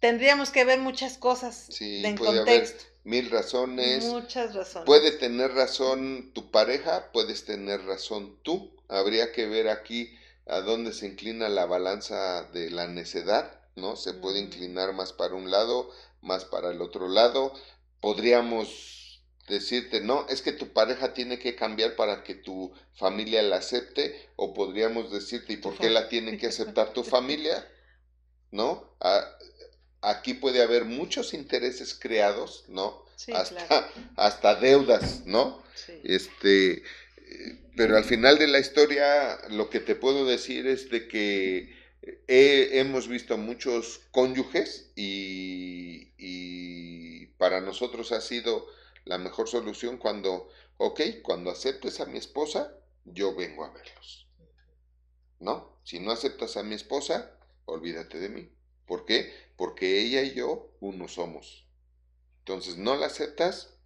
tendríamos que ver muchas cosas sí, en puede contexto. Haber mil razones. Muchas razones. Puede tener razón tu pareja, puedes tener razón tú. Habría que ver aquí a dónde se inclina la balanza de la necedad, ¿no? Se puede inclinar más para un lado, más para el otro lado. Podríamos decirte, no, es que tu pareja tiene que cambiar para que tu familia la acepte, o podríamos decirte, ¿y por qué la tiene que aceptar tu familia? ¿No? Ah, aquí puede haber muchos intereses creados, ¿no? hasta, hasta deudas, ¿no? Este, pero al final de la historia lo que te puedo decir es de que hemos visto muchos cónyuges y, y para nosotros ha sido la mejor solución cuando, ok, cuando aceptes a mi esposa, yo vengo a verlos. ¿No? Si no aceptas a mi esposa, olvídate de mí. ¿Por qué? Porque ella y yo uno somos. Entonces, no la aceptas.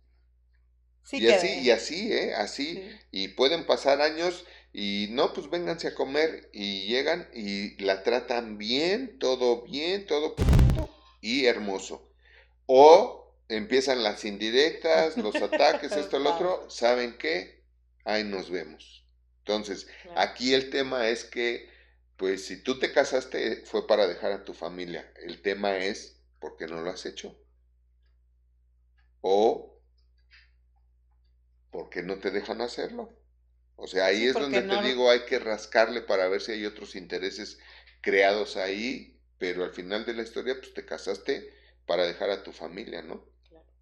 y así, y así, ¿eh? Así. Y pueden pasar años y no, pues vénganse a comer y llegan y la tratan bien, todo bien, todo y hermoso. O empiezan las indirectas, los ataques, esto, el otro, ¿saben qué? Ahí nos vemos. Entonces, aquí el tema es que, pues si tú te casaste fue para dejar a tu familia. El tema es, ¿por qué no lo has hecho? O, ¿por qué no te dejan hacerlo? O sea, ahí es donde te digo, hay que rascarle para ver si hay otros intereses creados ahí, pero al final de la historia, pues te casaste para dejar a tu familia, ¿no?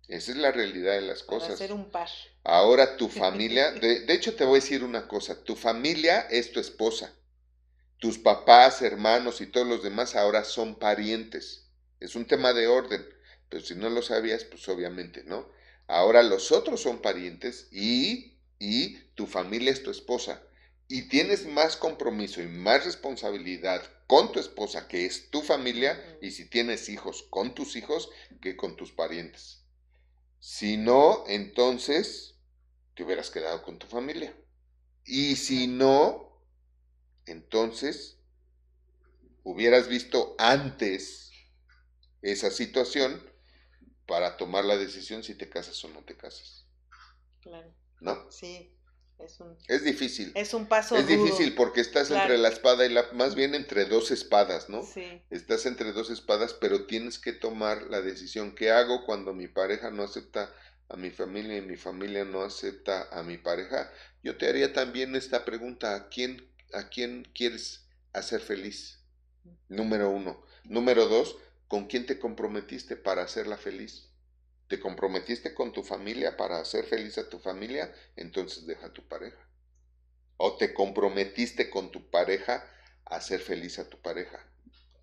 Esa es la realidad de las cosas. Para un par. Ahora tu familia, de, de, hecho te voy a decir una cosa, tu familia es tu esposa. Tus papás, hermanos y todos los demás ahora son parientes. Es un tema de orden, pero si no lo sabías, pues obviamente, ¿no? Ahora los otros son parientes y y tu familia es tu esposa y tienes más compromiso y más responsabilidad con tu esposa, que es tu familia, y si tienes hijos, con tus hijos, que con tus parientes. Si no, entonces te hubieras quedado con tu familia. Y si no, entonces hubieras visto antes esa situación para tomar la decisión si te casas o no te casas. Claro. ¿no? Sí, es un... Es difícil. Es un paso Es difícil porque estás entre la espada y la... Más bien entre dos espadas, ¿no? Sí. Estás entre dos espadas, pero tienes que tomar la decisión. ¿Qué hago cuando mi pareja no acepta a mi familia y mi familia no acepta a mi pareja? Yo te haría también esta pregunta. ¿A quién, a quién quieres hacer feliz? Número uno. Número dos, ¿con quién te comprometiste para hacerla feliz? te comprometiste con tu familia para hacer feliz a tu familia, entonces deja a tu pareja. O te comprometiste con tu pareja a hacer feliz a tu pareja.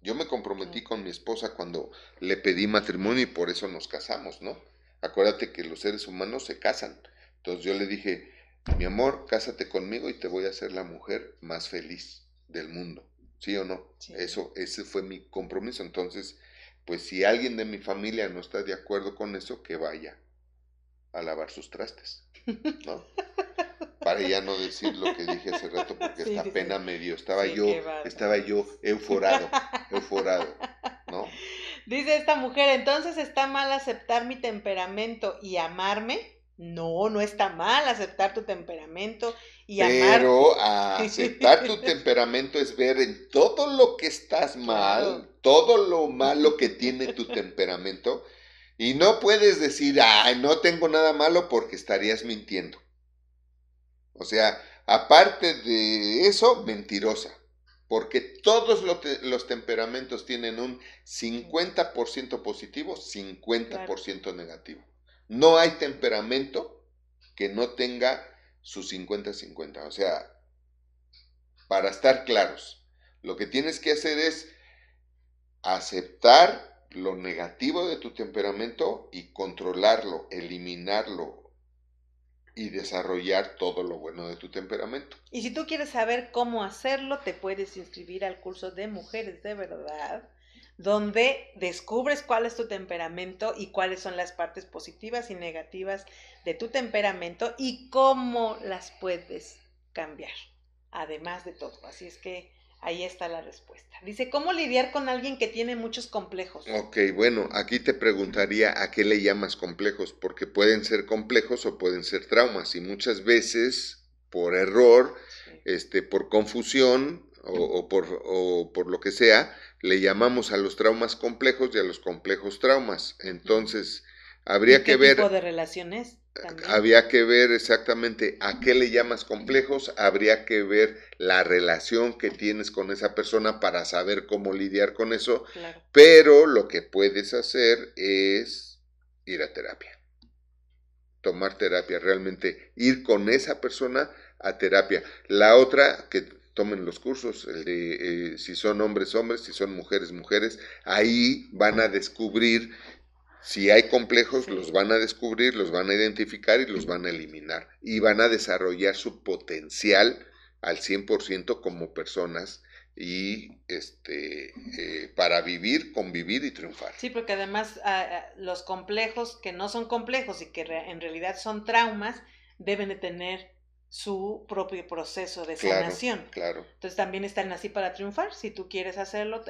Yo me comprometí con mi esposa cuando le pedí matrimonio y por eso nos casamos, ¿no? Acuérdate que los seres humanos se casan. Entonces yo le dije, mi amor, cásate conmigo y te voy a hacer la mujer más feliz del mundo. ¿Sí o no? Eso, ese fue mi compromiso. Entonces, pues si alguien de mi familia no está de acuerdo con eso, que vaya a lavar sus trastes, ¿no? Para ya no decir lo que dije hace rato, porque esta pena me dio. Estaba yo, estaba yo euforado, euforado, ¿no? Dice esta mujer, entonces está mal aceptar mi temperamento y amarme. No, no está mal aceptar tu temperamento y amar. Pero aceptar tu temperamento es ver en todo lo que estás mal, todo lo malo que tiene tu temperamento, y no puedes decir, ay, no tengo nada malo porque estarías mintiendo. O sea, aparte de eso, mentirosa. Porque todos los temperamentos tienen un 50% positivo, 50% negativo. No hay temperamento que no tenga su 50-50. O sea, para estar claros, lo que tienes que hacer es aceptar lo negativo de tu temperamento y controlarlo, eliminarlo y desarrollar todo lo bueno de tu temperamento. Y si tú quieres saber cómo hacerlo, te puedes inscribir al curso de Mujeres de Verdad donde descubres cuál es tu temperamento y cuáles son las partes positivas y negativas de tu temperamento y cómo las puedes cambiar, además de todo. Así es que ahí está la respuesta. Dice, ¿cómo lidiar con alguien que tiene muchos complejos? Ok, bueno, aquí te preguntaría a qué le llamas complejos, porque pueden ser complejos o pueden ser traumas y muchas veces por error, este, por confusión o, por, o por lo que sea, le llamamos a los traumas complejos y a los complejos traumas. Entonces, habría que ver... ¿Qué tipo de relaciones? Habría que ver exactamente a qué le llamas complejos, habría que ver la relación que tienes con esa persona para saber cómo lidiar con eso, pero lo que puedes hacer es ir a terapia, tomar terapia, realmente ir con esa persona a terapia. La otra que tomen los cursos, el de eh, si son hombres, hombres, si son mujeres, mujeres, ahí van a descubrir si hay complejos, los van a descubrir, los van a identificar y los van a eliminar. Y van a desarrollar su potencial al 100% como personas y este eh, para vivir, convivir y triunfar. Sí, porque además ah, ah, los complejos que no son complejos y que en realidad son traumas deben de tener su propio proceso de sanación. Claro. Entonces también están así para triunfar. Si tú quieres hacerlo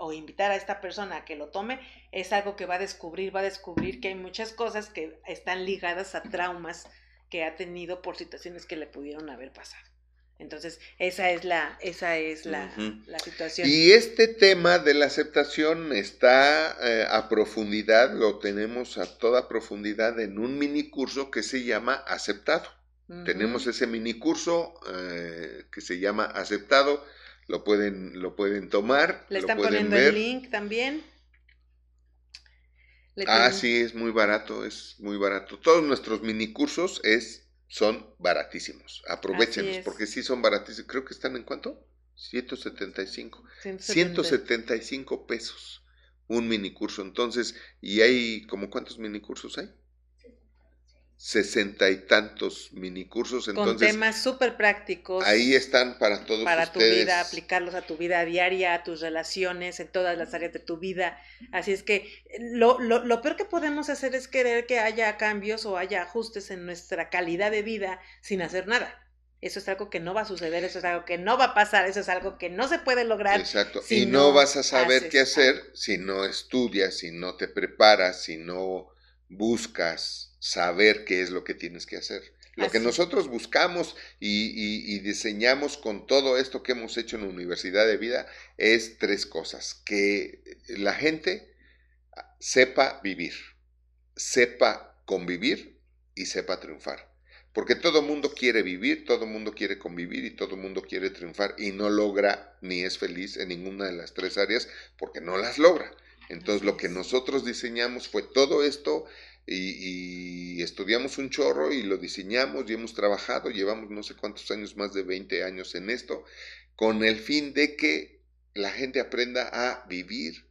o invitar a esta persona a que lo tome, es algo que va a descubrir, va a descubrir que hay muchas cosas que están ligadas a traumas que ha tenido por situaciones que le pudieron haber pasado. Entonces, esa es la, esa es la, situación. Y este tema de la aceptación está eh, a profundidad, lo tenemos a toda profundidad en un mini curso que se llama Aceptado. Tenemos ese mini curso eh, que se llama Aceptado, lo pueden, lo pueden tomar. Le están poniendo el link también. ah, sí, es muy barato, es muy barato. Todos nuestros mini cursos es, son baratísimos. Aprovechenlos, porque sí son baratísimos. Creo que están en cuánto? 175. 175 pesos un mini curso. Entonces, ¿y hay como cuántos mini cursos hay? Sesenta y tantos minicursos. Entonces, Con temas súper prácticos. Ahí están para todos Para tu vida, aplicarlos a tu vida diaria, a tus relaciones, en todas las áreas de tu vida. Así es que lo, lo, lo peor que podemos hacer es querer que haya cambios o haya ajustes en nuestra calidad de vida sin hacer nada. Eso es algo que no va a suceder, eso es algo que no va a pasar, eso es algo que no se puede lograr. Exacto. y no, vas a saber qué hacer si no estudias, si no te preparas, si no buscas saber qué es lo que tienes que hacer. Lo que nosotros buscamos y, diseñamos con todo esto que hemos hecho en la Universidad de Vida es tres cosas. Que la gente sepa vivir, sepa convivir y sepa triunfar. Porque todo mundo quiere vivir, todo mundo quiere convivir y todo mundo quiere triunfar y no logra ni es feliz en ninguna de las tres áreas porque no las logra. Entonces lo que nosotros diseñamos fue todo esto y, estudiamos un chorro y lo diseñamos y hemos trabajado, llevamos no sé cuántos años, más de 20 años en esto, con el fin de que la gente aprenda a vivir,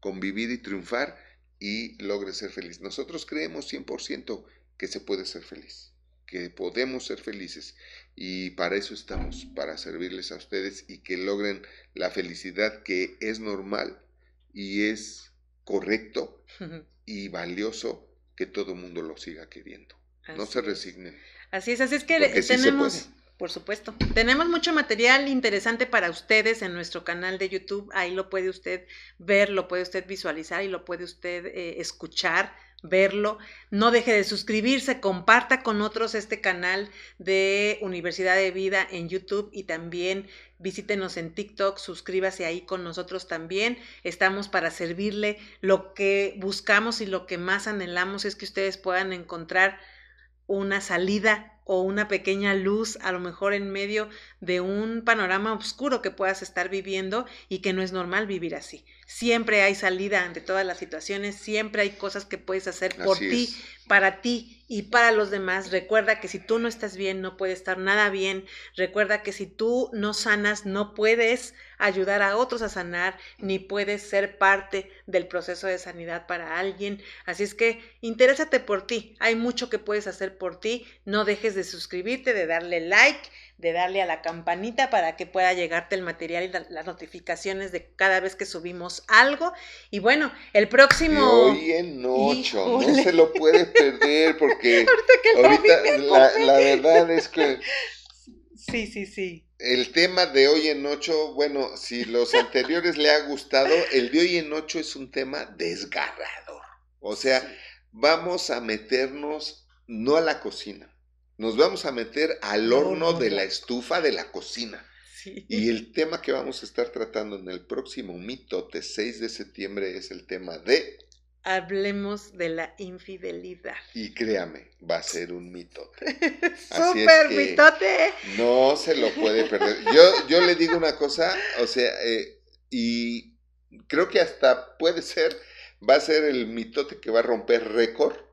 convivir y triunfar y logre ser feliz. Nosotros creemos 100% que se puede ser feliz, que podemos ser felices y para eso estamos, para servirles a ustedes y que logren la felicidad que es normal y es correcto y valioso que todo mundo lo siga queriendo. no se resignen. Así es, así es que tenemos, por supuesto, tenemos mucho material interesante para ustedes en nuestro canal de YouTube. Ahí lo puede usted ver, lo puede usted visualizar y lo puede usted eh, escuchar verlo. No deje de suscribirse, comparta con otros este canal de Universidad de Vida en YouTube y también visítenos en TikTok, suscríbase ahí con nosotros también. Estamos para servirle. Lo que buscamos y lo que más anhelamos es que ustedes puedan encontrar una salida o una pequeña luz a lo mejor en medio de un panorama oscuro que puedas estar viviendo y que no es normal vivir así. Siempre hay salida ante todas las situaciones, siempre hay cosas que puedes hacer por ti, para ti y para los demás. Recuerda que si tú no estás bien, no puede estar nada bien. Recuerda que si tú no sanas, no puedes ayudar a otros a sanar, ni puedes ser parte del proceso de sanidad para alguien. Así es que interésate por ti. Hay mucho que puedes hacer por ti. No dejes de suscribirte, de darle like de darle a la campanita para que pueda llegarte el material y las notificaciones de cada vez que subimos algo. Y bueno, el próximo... hoy en ocho, no se lo puede perder porque ahorita, la, verdad es que... Sí, sí, sí. El tema de hoy en ocho, bueno, si los anteriores le ha gustado, el de hoy en ocho es un tema desgarrador. O sea, vamos a meternos no a la cocina, nos vamos a meter al horno de la estufa de la cocina. Y el tema que vamos a estar tratando en el próximo mitote 6 de septiembre es el tema de... Hablemos de la infidelidad. Y créame, va a ser un mitote. ¡Súper mitote! No se lo puede perder. Yo, yo le digo una cosa, o sea, eh, y creo que hasta puede ser, va a ser el mitote que va a romper récord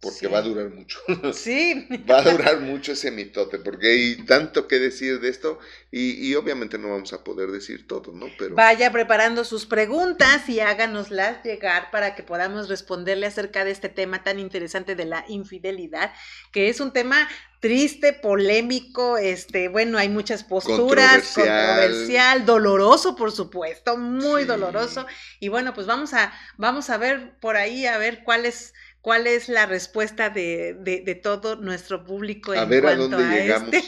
porque va a durar mucho. Sí. va a durar mucho ese mitote, porque hay tanto que decir de esto y, obviamente no vamos a poder decir todo, ¿no? Pero... Vaya preparando sus preguntas y háganoslas llegar para que podamos responderle acerca de este tema tan interesante de la infidelidad, que es un tema triste, polémico, este, bueno, hay muchas posturas, controversial, doloroso, por supuesto, muy doloroso. Y bueno, pues vamos a, vamos a ver por ahí, a ver cuál es cuál es la respuesta de, de, todo nuestro público a ver a dónde llegamos.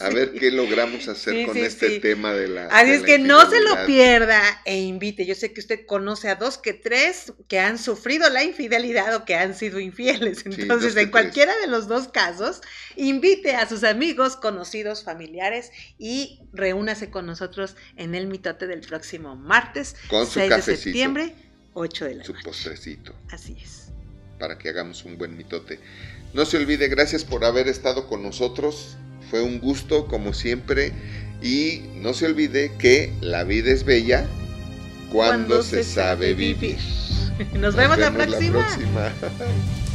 A ver qué logramos hacer con este tema de la. Así es que no se lo pierda e invite. Yo sé que usted conoce a dos que tres que han sufrido la infidelidad o que han sido infieles. Entonces, en cualquiera de los dos casos, invite a sus amigos, conocidos, familiares y reúnase con nosotros en el mitote del próximo martes, con 6 de septiembre, 8 de la Su postrecito. Así es para que hagamos un buen mitote. No se olvide, gracias por haber estado con nosotros. Fue un gusto, como siempre. Y no se olvide que la vida es bella cuando, se, sabe vivir. Nos, vemos, la próxima.